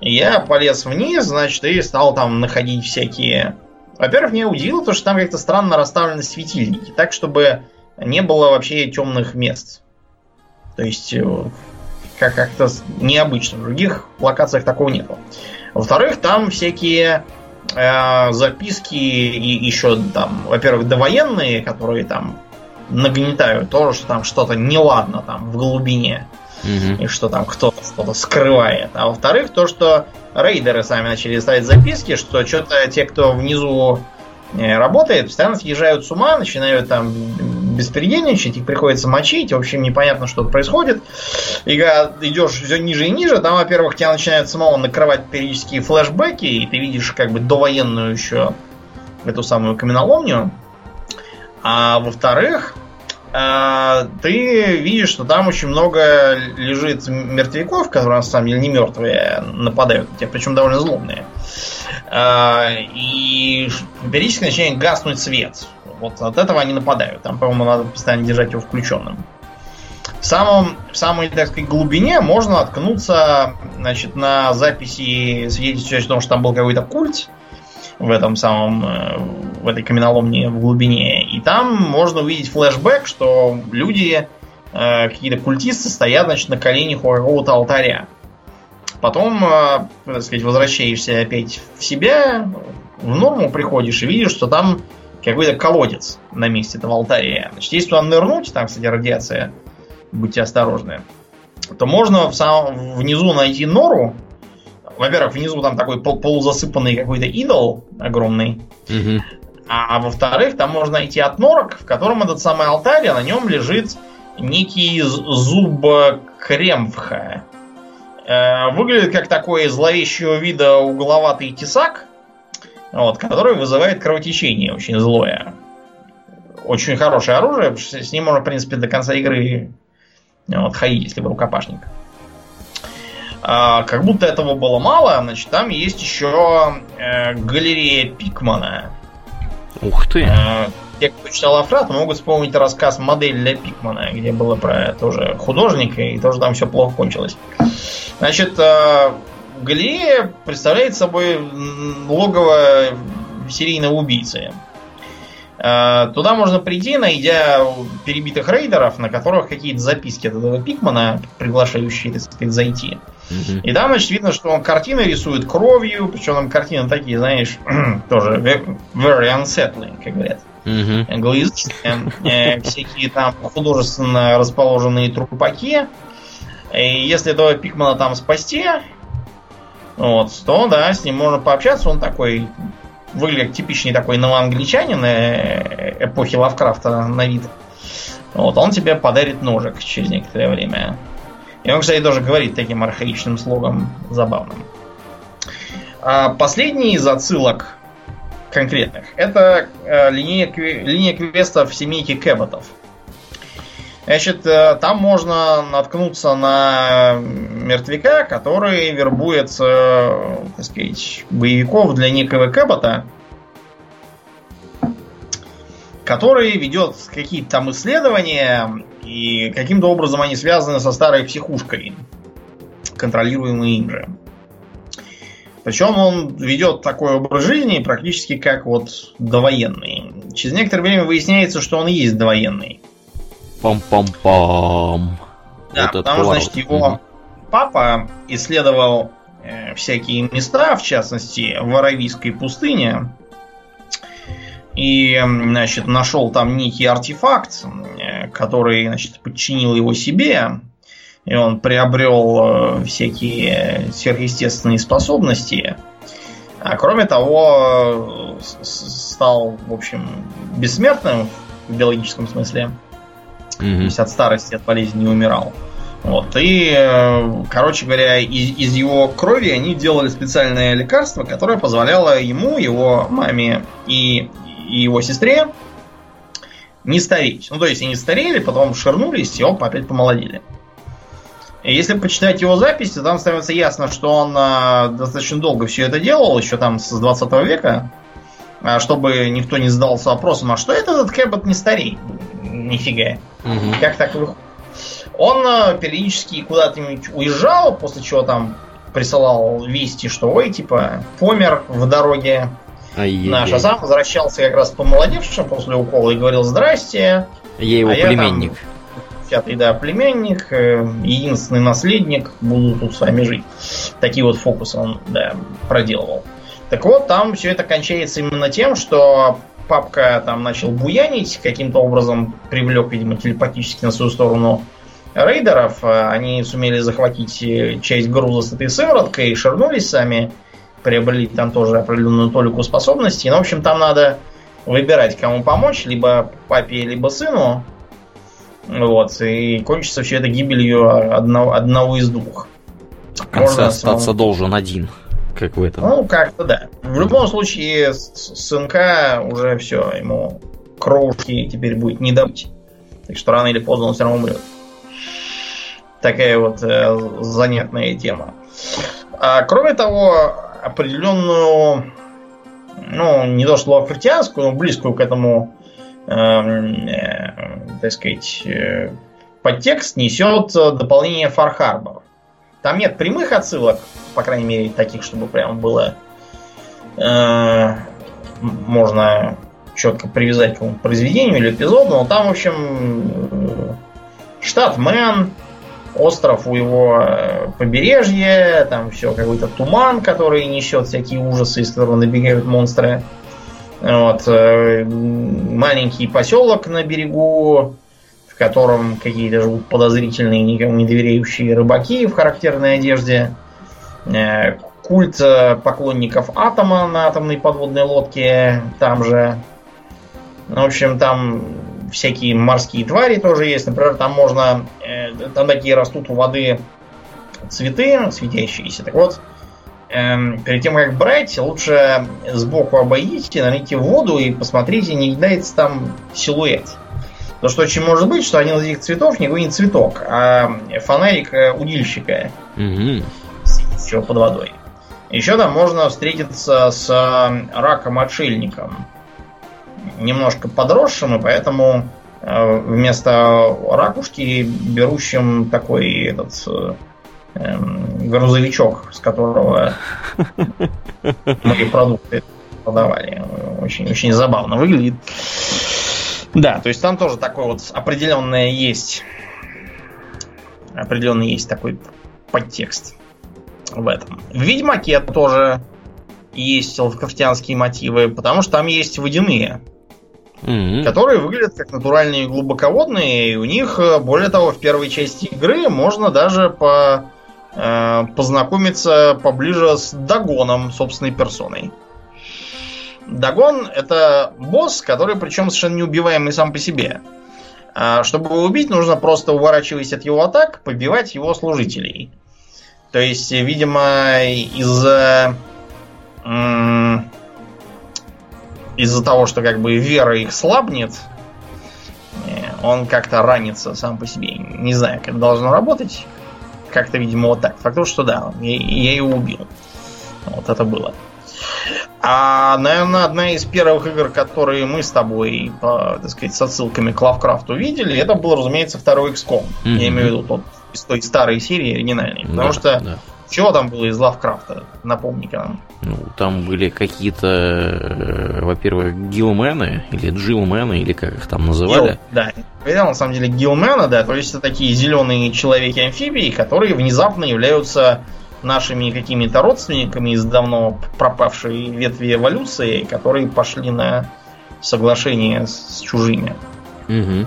Я полез вниз, значит, и стал там находить всякие... Во-первых, меня удивило то, что там как-то странно расставлены светильники, так, чтобы не было вообще темных мест. То есть, э, как- как-то необычно. В других локациях такого нету. Во-вторых, там всякие э, записки и еще там, во-первых, довоенные, которые там нагнетают тоже, что там что-то неладно там в глубине Мгм. и что там кто-то что-то скрывает. А во-вторых, то, что рейдеры сами начали ставить записки, что что-то те, кто внизу э, работает, постоянно съезжают с ума, начинают там беспредельничать, их приходится мочить, в общем, непонятно, что происходит. И когда идешь все ниже и ниже, там, во-первых, тебя начинают самого накрывать периодические флешбеки, и ты видишь как бы довоенную еще эту самую каменоломню. А во-вторых, ты видишь, что там очень много лежит мертвяков, которые на самом деле не мертвые, нападают на тебя, причем довольно злобные. Э, И периодически начинает гаснуть свет. Вот от этого они нападают. Там, по-моему, надо постоянно держать его включенным. В, самом, в самой, так сказать, глубине можно наткнуться значит, на записи, свидетельствующие о том, что там был какой-то культ в этом самом, э, в этой каменоломне в глубине. И там можно увидеть флешбэк, что люди, э, какие-то культисты стоят, значит, на коленях у какого-то алтаря. Потом, э, так сказать, возвращаешься опять в себя, в норму приходишь и видишь, что там какой-то колодец на месте этого алтаря. Значит, если туда нырнуть, там, кстати, радиация, будьте осторожны, то можно в самом, внизу найти нору. Во-первых, внизу там такой пол- полузасыпанный какой-то идол огромный. Мгм. А, а во-вторых, там можно найти отнорок, в котором этот самый алтарь, а на нем лежит некий зуб кремвха. Э, выглядит как такой зловещего вида угловатый тесак, вот, который вызывает кровотечение очень злое. Очень хорошее оружие, потому что с ним можно, в принципе, до конца игры вот, ходить, если вы рукопашник. А, как будто этого было мало, значит, там есть еще э, галерея Пикмана. Ух ты. Э, Те, кто читал Афрат, могут вспомнить рассказ «Модель для Пикмана», где было про тоже художника, и тоже там все плохо кончилось. Значит, э, галерея представляет собой логово серийного убийцы. Туда можно прийти, найдя перебитых рейдеров, на которых какие-то записки от этого Пикмана, приглашающие, так сказать, зайти. Мгм. И там, значит, видно, что он картины рисует кровью, причем там картины такие, знаешь, тоже ve- very unsettling, как говорят Мгм. англоязычные. Э, Всякие там художественно расположенные трупаки. И если этого Пикмана там спасти, вот, то да, с ним можно пообщаться. Он такой выглядит типичный такой новоангличанин э, эпохи Лавкрафта на вид. Вот, он тебе подарит ножик через некоторое время. И он, кстати, тоже говорит таким архаичным слогом забавным. А последний из отсылок конкретных это э, линия, линия квестов семейки Кэботов. Значит, э, там можно наткнуться на мертвяка, который вербует, э, так сказать, боевиков для некого Кэбота, который ведет какие-то там исследования, и каким-то образом они связаны со старой психушкой, контролируемой им же. Причем он ведет такой образ жизни практически как вот довоенный. Через некоторое время выясняется, что он и есть довоенный. Пам-пам-пам. Да, вот потому что, значит, его угу. папа исследовал э, всякие места, в частности, в Аравийской пустыне. И, значит, нашел там некий артефакт, э, который, значит, подчинил его себе. И он приобрел э, всякие сверхъестественные способности. А кроме того, э, стал, в общем, бессмертным в биологическом смысле. Mm-hmm. То есть от старости, от болезни не умирал. Вот. И, короче говоря, из, из его крови они делали специальное лекарство, которое позволяло ему, его маме и и его сестре не стареть. Ну, то есть они старели, потом ширнулись, и оп, опять помолодели. И если почитать его записи, там становится ясно, что он а, достаточно долго все это делал, еще там с 20 века, а, чтобы никто не задался вопросом, а что это этот Кэббот не старей? Нифига. Угу. Как так выходит? Он а, периодически куда-то уезжал, после чего там присылал вести, что ой, типа, помер в дороге, Ай-яй-яй. Наш, а сам возвращался как раз помолодевшим после укола и говорил «Здрасте». Я его а племянник. Я там, да, племянник, э, единственный наследник, буду тут с вами жить. Такие вот фокусы он, да, проделывал. Так вот, там все это кончается именно тем, что папка там начал буянить, каким-то образом привлек, видимо, телепатически на свою сторону рейдеров. Они сумели захватить э, часть груза с этой сывороткой, и ширнулись сами приобрели там тоже определенную толику способностей. Но, в общем, там надо выбирать, кому помочь, либо папе, либо сыну. Вот, и кончится все это гибелью одного, одного из двух. В конце Можно остаться самому... должен один, как в этом. Ну, как-то да. В любом случае, сынка уже все, ему кровушки теперь будет не добыть. Так что рано или поздно он все равно умрет. Такая вот э, занятная тема. А, кроме того, определенную, ну, не то что лавкрафтианскую, но близкую к этому, эм, э, так сказать, э, подтекст несет дополнение Far. Там нет прямых отсылок, по крайней мере, таких, чтобы прям было э, можно четко привязать к произведению или эпизоду, но там, в общем, э, штат Мэн, остров у его э, побережья, там все какой-то туман, который несет всякие ужасы, из которого набегают монстры. Вот, э, маленький поселок на берегу, в котором какие-то живут подозрительные, никому не доверяющие рыбаки в характерной одежде. Э, культ поклонников атома на атомной подводной лодке там же. В общем, там всякие морские твари тоже есть. Например, там можно... Э, там такие растут у воды цветы светящиеся. Так вот, э, перед тем, как брать, лучше сбоку обойдите, налейте в воду и посмотрите, не кидается там силуэт. Потому что очень может быть, что один из этих цветов никакой не цветок, а фонарик э, удильщика, сидящего под водой. Еще там можно встретиться с э, раком-отшельником немножко подросшим, и поэтому э, вместо ракушки берущим такой этот э, эм, грузовичок, с которого мои продукты продавали. Очень, очень забавно выглядит. Да, то есть там тоже такой вот определенное есть определенный есть такой подтекст в этом. В Ведьмаке тоже есть лавкрафтианские мотивы, потому что там есть водяные, mm-hmm. которые выглядят как натуральные глубоководные, и у них, э, более того, в первой части игры можно даже по, э, познакомиться поближе с Дагоном собственной персоной. Дагон это босс, который причем совершенно неубиваемый сам по себе. А чтобы его убить, нужно просто уворачиваясь от его атак, побивать его служителей. То есть, видимо, из-за из-за того, что как бы вера их слабнет, он как-то ранится сам по себе. Не знаю, как это должно работать. Как-то, видимо, вот так. Факт что да, я, я его убил. Вот это было. А, наверное, одна из первых игр, которые мы с тобой, по, так сказать, с отсылками к Лавкрафту видели, это был, разумеется, второй XCOM. Mm-hmm. Я имею в виду тот из той старой серии оригинальной. Потому да, что да. Чего там было из Лавкрафта? Напомни-ка нам. Ну, там были какие-то, э, во-первых, гилмены, или джилмены, или как их там называли. Гил, да, говорил, на самом деле гилмены, да, то есть это такие зеленые человеки-амфибии, которые внезапно являются нашими какими-то родственниками из давно пропавшей ветви эволюции, которые пошли на соглашение с чужими. Угу.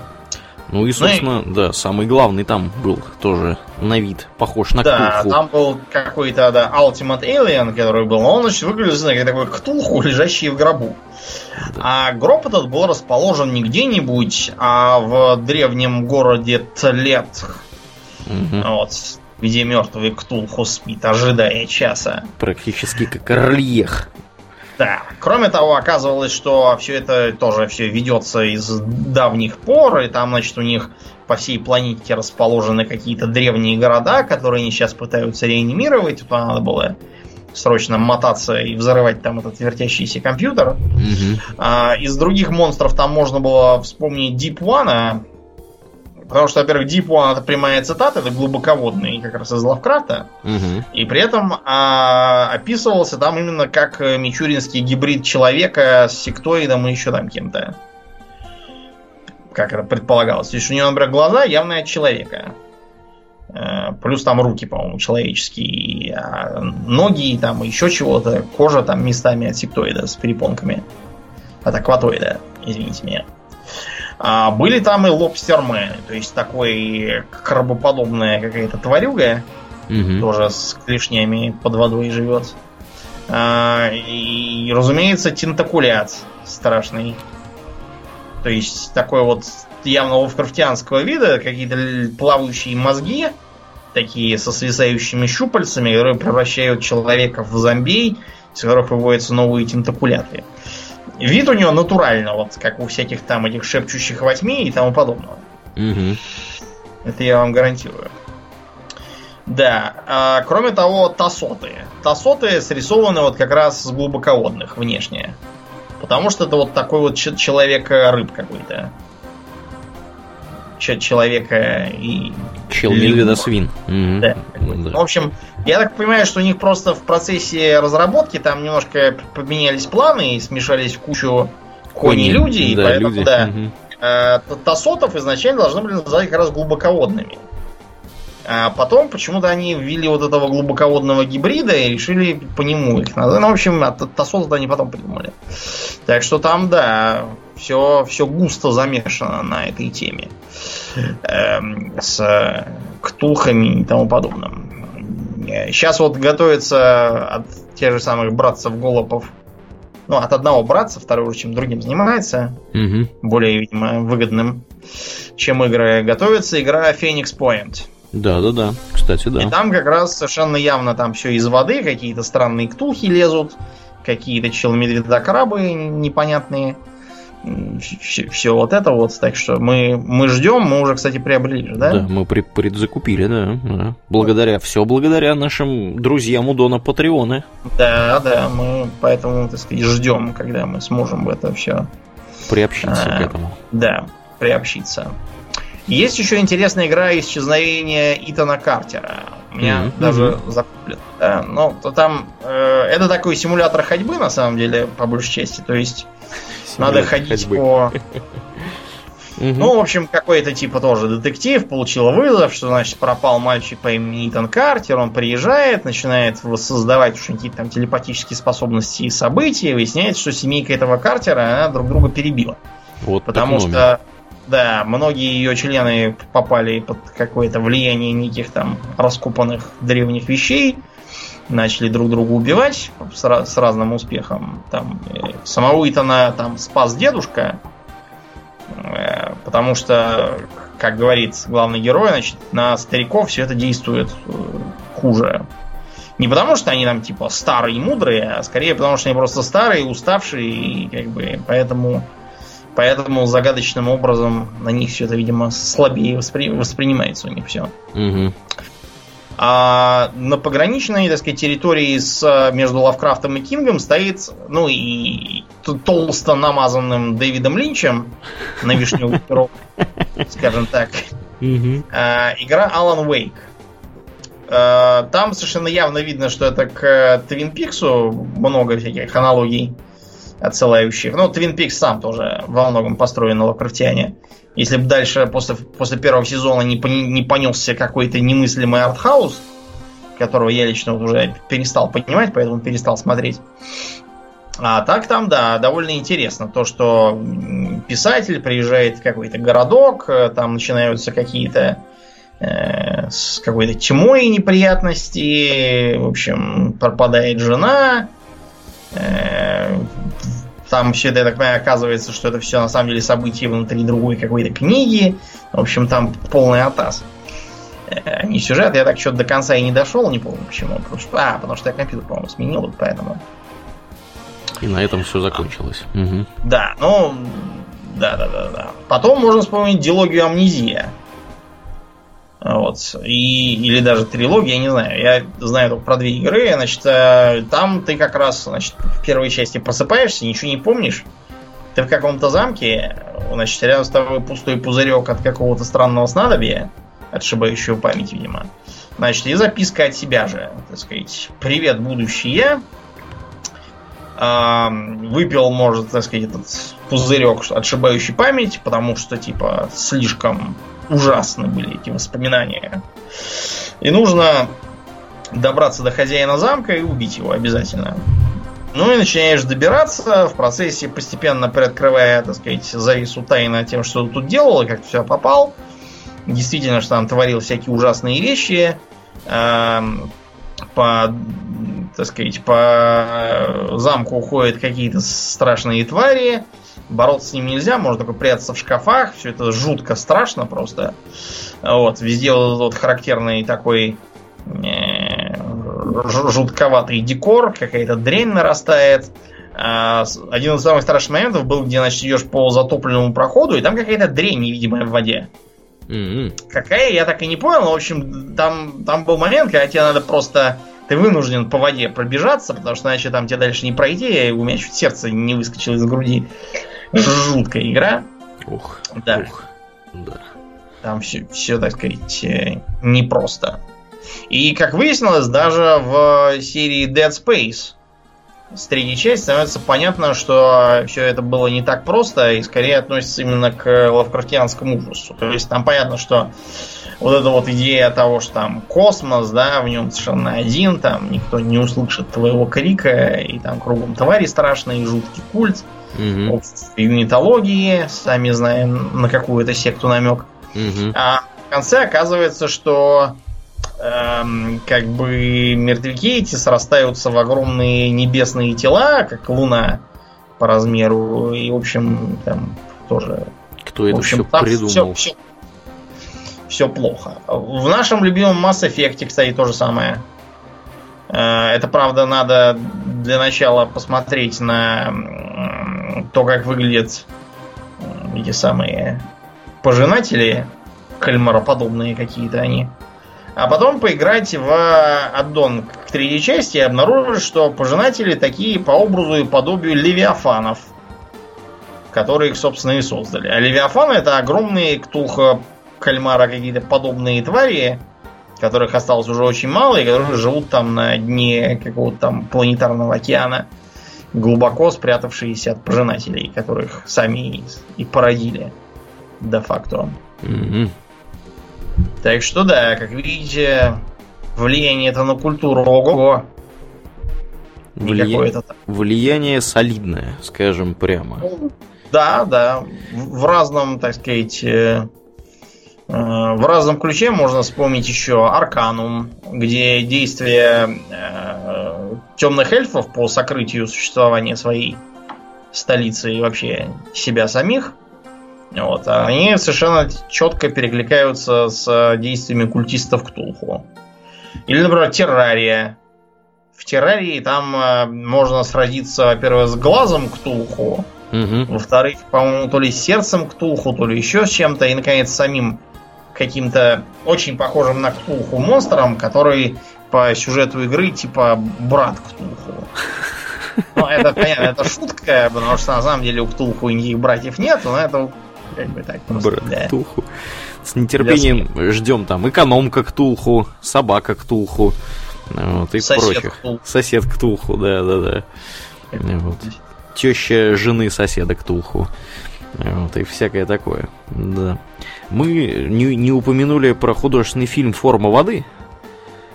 Ну и, собственно, ну, и... да, самый главный там был тоже на вид похож на да, Ктулху. Да, там был какой-то, да, Ultimate Alien, который был, он, значит, выглядел, как такой Ктулху, лежащий в гробу. Да. А гроб этот был расположен не где-нибудь, а в древнем городе Тлет. Угу. Вот, где мертвый Ктулху спит, ожидая часа. Практически как Орльех. Да. Кроме того, оказывалось, что все это тоже все ведется из давних пор, и там, значит, у них по всей планете расположены какие-то древние города, которые они сейчас пытаются реанимировать. Туда надо было срочно мотаться и взрывать там этот вертящийся компьютер. Угу. А, из других монстров там можно было вспомнить Deep One, Потому что, во-первых, Deep One это прямая цитата, это глубоководный как раз из Лавкрафта. Угу. И при этом а, описывался там именно как мичуринский гибрид человека с сектоидом и еще там кем-то. Как это предполагалось. То есть у него, например, глаза явно от человека. Э, плюс там руки, по-моему, человеческие. А ноги и там еще чего-то. Кожа там местами от сектоида с перепонками. От акватоида, извините меня. А были там и лобстермены, то есть такой крабоподобная какая-то тварюга, угу. тоже с клешнями под водой живет. А, и, разумеется, тентакулят страшный. То есть такой вот явно ловкрафтианского вида, какие-то плавающие мозги, такие со свисающими щупальцами, которые превращают человека в зомбей, из которых выводятся новые тентакуляты. Вид у него натурально, вот как у всяких там этих шепчущих во тьме и тому подобного. Угу. Это я вам гарантирую. Да, а, кроме того, тасоты. Тасоты срисованы вот как раз с глубоководных внешне. Потому что это вот такой вот человек-рыб какой-то человека и... Чел медведа свин. Да. да. В общем, я так понимаю, что у них просто в процессе разработки там немножко поменялись планы и смешались в кучу кони-люди, и да, поэтому, люди. да, угу. тасотов изначально должны были называть как раз глубоководными. А потом почему-то они ввели вот этого глубоководного гибрида и решили по нему их назвать. Ну, в общем, от Тасота они потом придумали. Так что там, да, все, все густо замешано на этой теме. Эм, с ктулхами и тому подобным. Сейчас вот готовится от тех же самых братцев Голопов ну, от одного братца, второй уже чем другим занимается. Угу. Более, видимо, выгодным, чем игры. Готовится игра Phoenix Point. Да, да, да. Кстати, да. И там как раз совершенно явно там все из воды, какие-то странные ктулхи лезут, какие-то челмедведокрабы непонятные все, все вот это вот. Так что мы, мы ждем, мы уже, кстати, приобрели, да? Да, мы при, предзакупили, да, да. Благодаря, все благодаря нашим друзьям у Дона Патреоны. Да, да, мы поэтому, так сказать, ждем, когда мы сможем в это все приобщиться а, к этому. Да, приобщиться. Есть еще интересная игра исчезновения Итана Картера. Меня mm-hmm. даже закуплят. Да, но то там э, это такой симулятор ходьбы, на самом деле, по большей части. То есть надо ходить ходьбы. по... Ну, в общем, какой-то типа тоже детектив получил вызов, что, значит, пропал мальчик по имени Итан Картер, он приезжает, начинает воссоздавать уж какие-то там телепатические способности и события, выясняется, что семейка этого Картера, она друг друга перебила. Вот Потому что, да, многие ее члены попали под какое-то влияние неких там раскопанных древних вещей, начали друг друга убивать с, с разным успехом. Там, э, самого Итана там спас дедушка, э, потому что, как говорит главный герой, значит, на стариков все это действует э, хуже. Не потому, что они там типа старые и мудрые, а скорее потому, что они просто старые, уставшие, и как бы поэтому Поэтому загадочным образом на них все это, видимо, слабее воспри... воспринимается у них все. Угу. А на пограничной, так сказать, территории с, между Лавкрафтом и Кингом стоит, ну и толсто намазанным Дэвидом Линчем на вишневый пирог, скажем так, а, игра Alan Wake. А, там совершенно явно видно, что это к Твин Пиксу много всяких аналогий отсылающих. Ну, Твин Пикс сам тоже во многом построен на Лавкрафтиане. Если бы дальше, после, после первого сезона, не, не понесся какой-то немыслимый артхаус, которого я лично уже перестал понимать, поэтому перестал смотреть. А так там, да, довольно интересно. То, что писатель приезжает в какой-то городок, э, там начинаются какие-то э, с какой-то тьмой неприятности, в общем, пропадает жена, э, там все это, я так понимаю, оказывается, что это все на самом деле события внутри другой какой-то книги. В общем, там полный атас. Э, не сюжет, я так что-то до конца и не дошел, не помню почему. Потому что, а, потому что я компьютер, по-моему, сменил, вот поэтому. И на этом все закончилось. Угу. Да, ну, да, да, да, да. Потом можно вспомнить дилогию Амнезия. Вот. И, или даже трилогия, я не знаю. Я знаю только про две игры. Значит, э, там ты как раз значит, в первой части просыпаешься, ничего не помнишь. Ты в каком-то замке, значит, рядом с тобой пустой пузырек от какого-то странного снадобья, отшибающего память, видимо. Значит, и записка от себя же, так сказать. Привет, будущее. А, выпил, может, так сказать, этот пузырек, отшибающий память, потому что, типа, слишком ужасны были эти воспоминания. И нужно добраться до хозяина замка и убить его обязательно. Ну и начинаешь добираться, в процессе постепенно приоткрывая, так сказать, завесу тайны тем, что тут делал и как все попал. Действительно, что там творил всякие ужасные вещи. Эм, по, так сказать, по замку уходят какие-то страшные твари бороться с ним нельзя, можно только прятаться в шкафах. Все это жутко страшно просто. Вот, везде вот, вот характерный такой э, жутковатый декор, какая-то дрянь нарастает. А, один из самых страшных моментов был, где, значит, идешь по затопленному проходу, и там какая-то дрянь невидимая в воде. Mm-hmm. Какая, я так и не понял. В общем, там, там был момент, когда тебе надо просто... Ты вынужден по воде пробежаться, потому что иначе там тебе дальше не пройти, и у меня чуть сердце не выскочило из груди. Жуткая игра. Ух. Да. Ух. Да. Там все, все, так сказать, э, непросто. И, как выяснилось, даже в серии Dead Space с третьей части становится понятно, что все это было не так просто и скорее относится именно к лавкрафтианскому ужасу. То есть там понятно, что вот эта вот идея того, что там космос, да, в нем совершенно один, там никто не услышит твоего крика, и там кругом твари страшные, жуткий культ угу. юнитологии, сами знаем, на какую это секту намек. Угу. А в конце оказывается, что эм, как бы мертвяки эти срастаются в огромные небесные тела, как луна по размеру, и, в общем, там тоже... Кто это общем, все придумал? Все, все, все плохо. В нашем любимом Mass Effect, кстати, то же самое. Э, это, правда, надо для начала посмотреть на то, как выглядят эти самые пожинатели, кальмароподобные какие-то они. А потом поиграть в аддон к третьей части и обнаружить, что пожинатели такие по образу и подобию левиафанов, которые их, собственно, и создали. А левиафаны это огромные ктулха кальмара какие-то подобные твари, которых осталось уже очень мало, и которые живут там на дне какого-то там планетарного океана глубоко спрятавшиеся от пожинателей, которых сами и породили де-факто. Mm-hmm. Так что да, как видите, влияние это на культуру ого Влия... Влияние солидное, скажем прямо. Да, да. В разном, так сказать, э, в разном ключе можно вспомнить еще Арканум, где действие э, темных эльфов по сокрытию существования своей столицы и вообще себя самих. Вот, они совершенно четко перекликаются с действиями культистов Ктулху. Или, например, Террария. В Террарии там э, можно сразиться, во-первых, с глазом Ктулху, Угу. Во-вторых, по-моему, то ли с сердцем Ктулху, то ли еще с чем-то. И, наконец, самим каким-то очень похожим на Ктулху монстром, который по сюжету игры типа брат Ктулху. Ну, это, понятно, это шутка, потому что на самом деле у Ктулху никаких братьев нет, но это как бы так просто Брат для... Ктулху. С нетерпением ждем там экономка Ктулху, собака Ктулху, вот, и Сосед прочих. Ктулху. Сосед Ктулху, да, да, да. Вот. Теща жены соседа Ктулху. Вот, и всякое такое. Да. Мы не, не упомянули про художественный фильм Форма воды.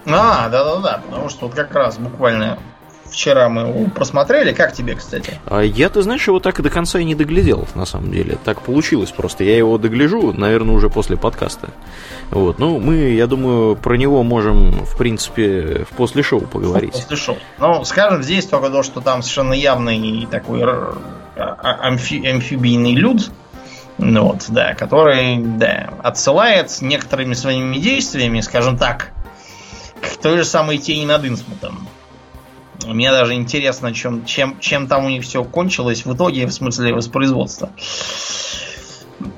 А, да-да-да, потому что вот как раз буквально Вчера мы его просмотрели. Как тебе, кстати? А я, ты знаешь, его так и до конца и не доглядел, на самом деле. Так получилось просто. Я его догляжу, наверное, уже после подкаста. Вот. Ну, мы, я думаю, про него можем, в принципе, в после шоу поговорить. После шоу. Ну, скажем, здесь только то, что там совершенно явный такой амфи амфибийный люд. Ну вот, да, который, да, отсылает некоторыми своими действиями, скажем так, к той же самой тени над Инсмутом. Мне даже интересно, чем, чем, чем там у них все кончилось в итоге, в смысле воспроизводства.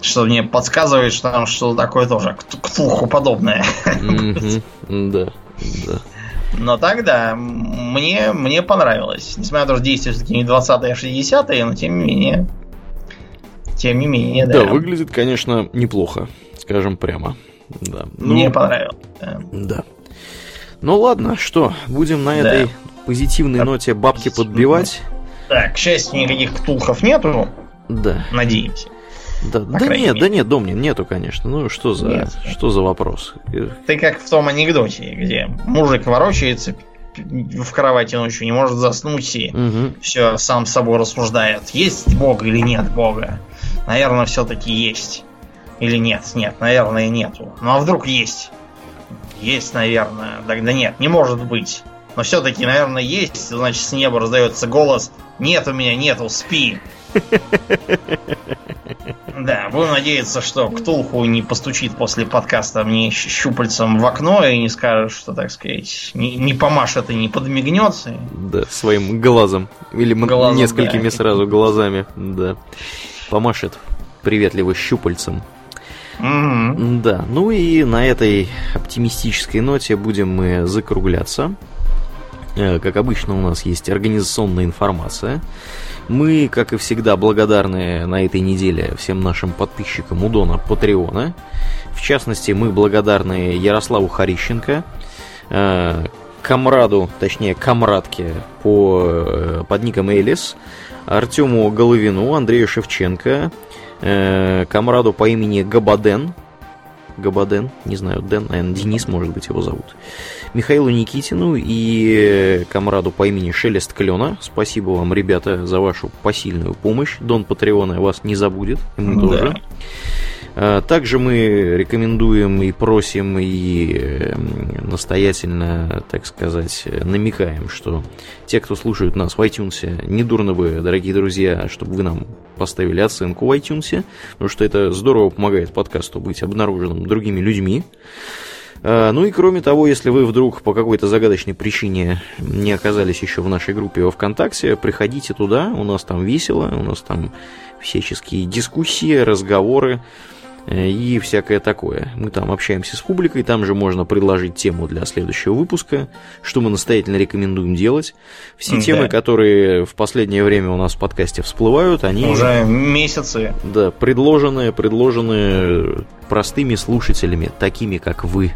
Что мне подсказывает, что там что-то такое тоже ктулху подобное. Да, да. Но тогда мне, мне понравилось. Несмотря на то, что действия все-таки не 20-е, а 60-е, но тем не менее. Тем не менее, да. Да, выглядит, конечно, неплохо, скажем прямо. Да. Ну, мне понравилось. Да. да. Ну ладно, что, будем на да. этой позитивной так, ноте бабки подбивать. Так, к счастью, никаких ктулхов нету. Да. Надеемся. Да, да нет, да нет, Домнин, нету, конечно. Ну что за, нет. что за вопрос? Ты как в том анекдоте, где мужик ворочается в кровати ночью, не может заснуть и угу. все сам с собой рассуждает. Есть Бог или нет Бога? Наверное, все-таки есть. Или нет? Нет, наверное, нету. Ну а вдруг есть? Есть, наверное. Тогда нет, не может быть. Но все-таки, наверное, есть. Значит, с неба раздается голос. Нет у меня, нету, спи. Да, будем надеяться, что Ктулху не постучит после подкаста мне щупальцем в окно и не скажет, что, так сказать, не, не помашет и не подмигнет. Да, своим глазом. Или глазом, несколькими да. сразу глазами. Да. Помашет приветливо щупальцем. Mm-hmm. Да, ну и на этой оптимистической ноте будем мы закругляться. Э, как обычно, у нас есть организационная информация. Мы, как и всегда, благодарны на этой неделе всем нашим подписчикам Удона Патреона. В частности, мы благодарны Ярославу Харищенко, э, комраду, точнее, комрадке по, э, под ником Элис, Артему Головину, Андрею Шевченко, комраду по имени Габаден, Габаден, не знаю, Дэн, наверное, Денис, может быть, его зовут. Михаилу Никитину и комраду по имени Шелест Клена. Спасибо вам, ребята, за вашу посильную помощь. Дон Патреона вас не забудет, мы да. тоже. А, также мы рекомендуем и просим и эм, настоятельно, так сказать, намекаем, что те, кто слушают нас в iTunes, недурно бы, дорогие друзья, чтобы вы нам поставили оценку в iTunes, потому что это здорово помогает подкасту быть обнаруженным другими людьми. А, ну и кроме того, если вы вдруг по какой-то загадочной причине не оказались еще в нашей группе во ВКонтакте, приходите туда, у нас там весело, у нас там всяческие дискуссии, разговоры, Э, и всякое такое. Мы там общаемся с публикой, там же можно предложить тему для следующего выпуска, что мы настоятельно рекомендуем делать. Все да. темы, которые в последнее время у нас в подкасте всплывают, они... Уже месяцы. Да, предложены, предложены простыми слушателями, такими как вы.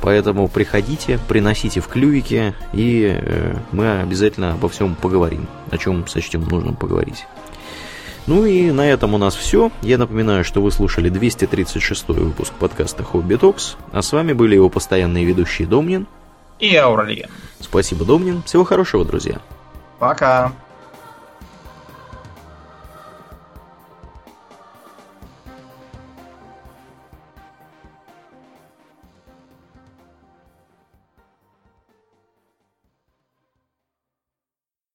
Поэтому приходите, приносите в клювике, и э, мы обязательно обо всем поговорим, о чем сочтем нужным поговорить. Ну и на этом у нас все. Я напоминаю, что вы слушали 236 выпуск подкаста Хобби Токс, а с вами были его постоянные ведущие Домнин и Ауралиен. Спасибо, Домнин. Всего хорошего, друзья. Пока.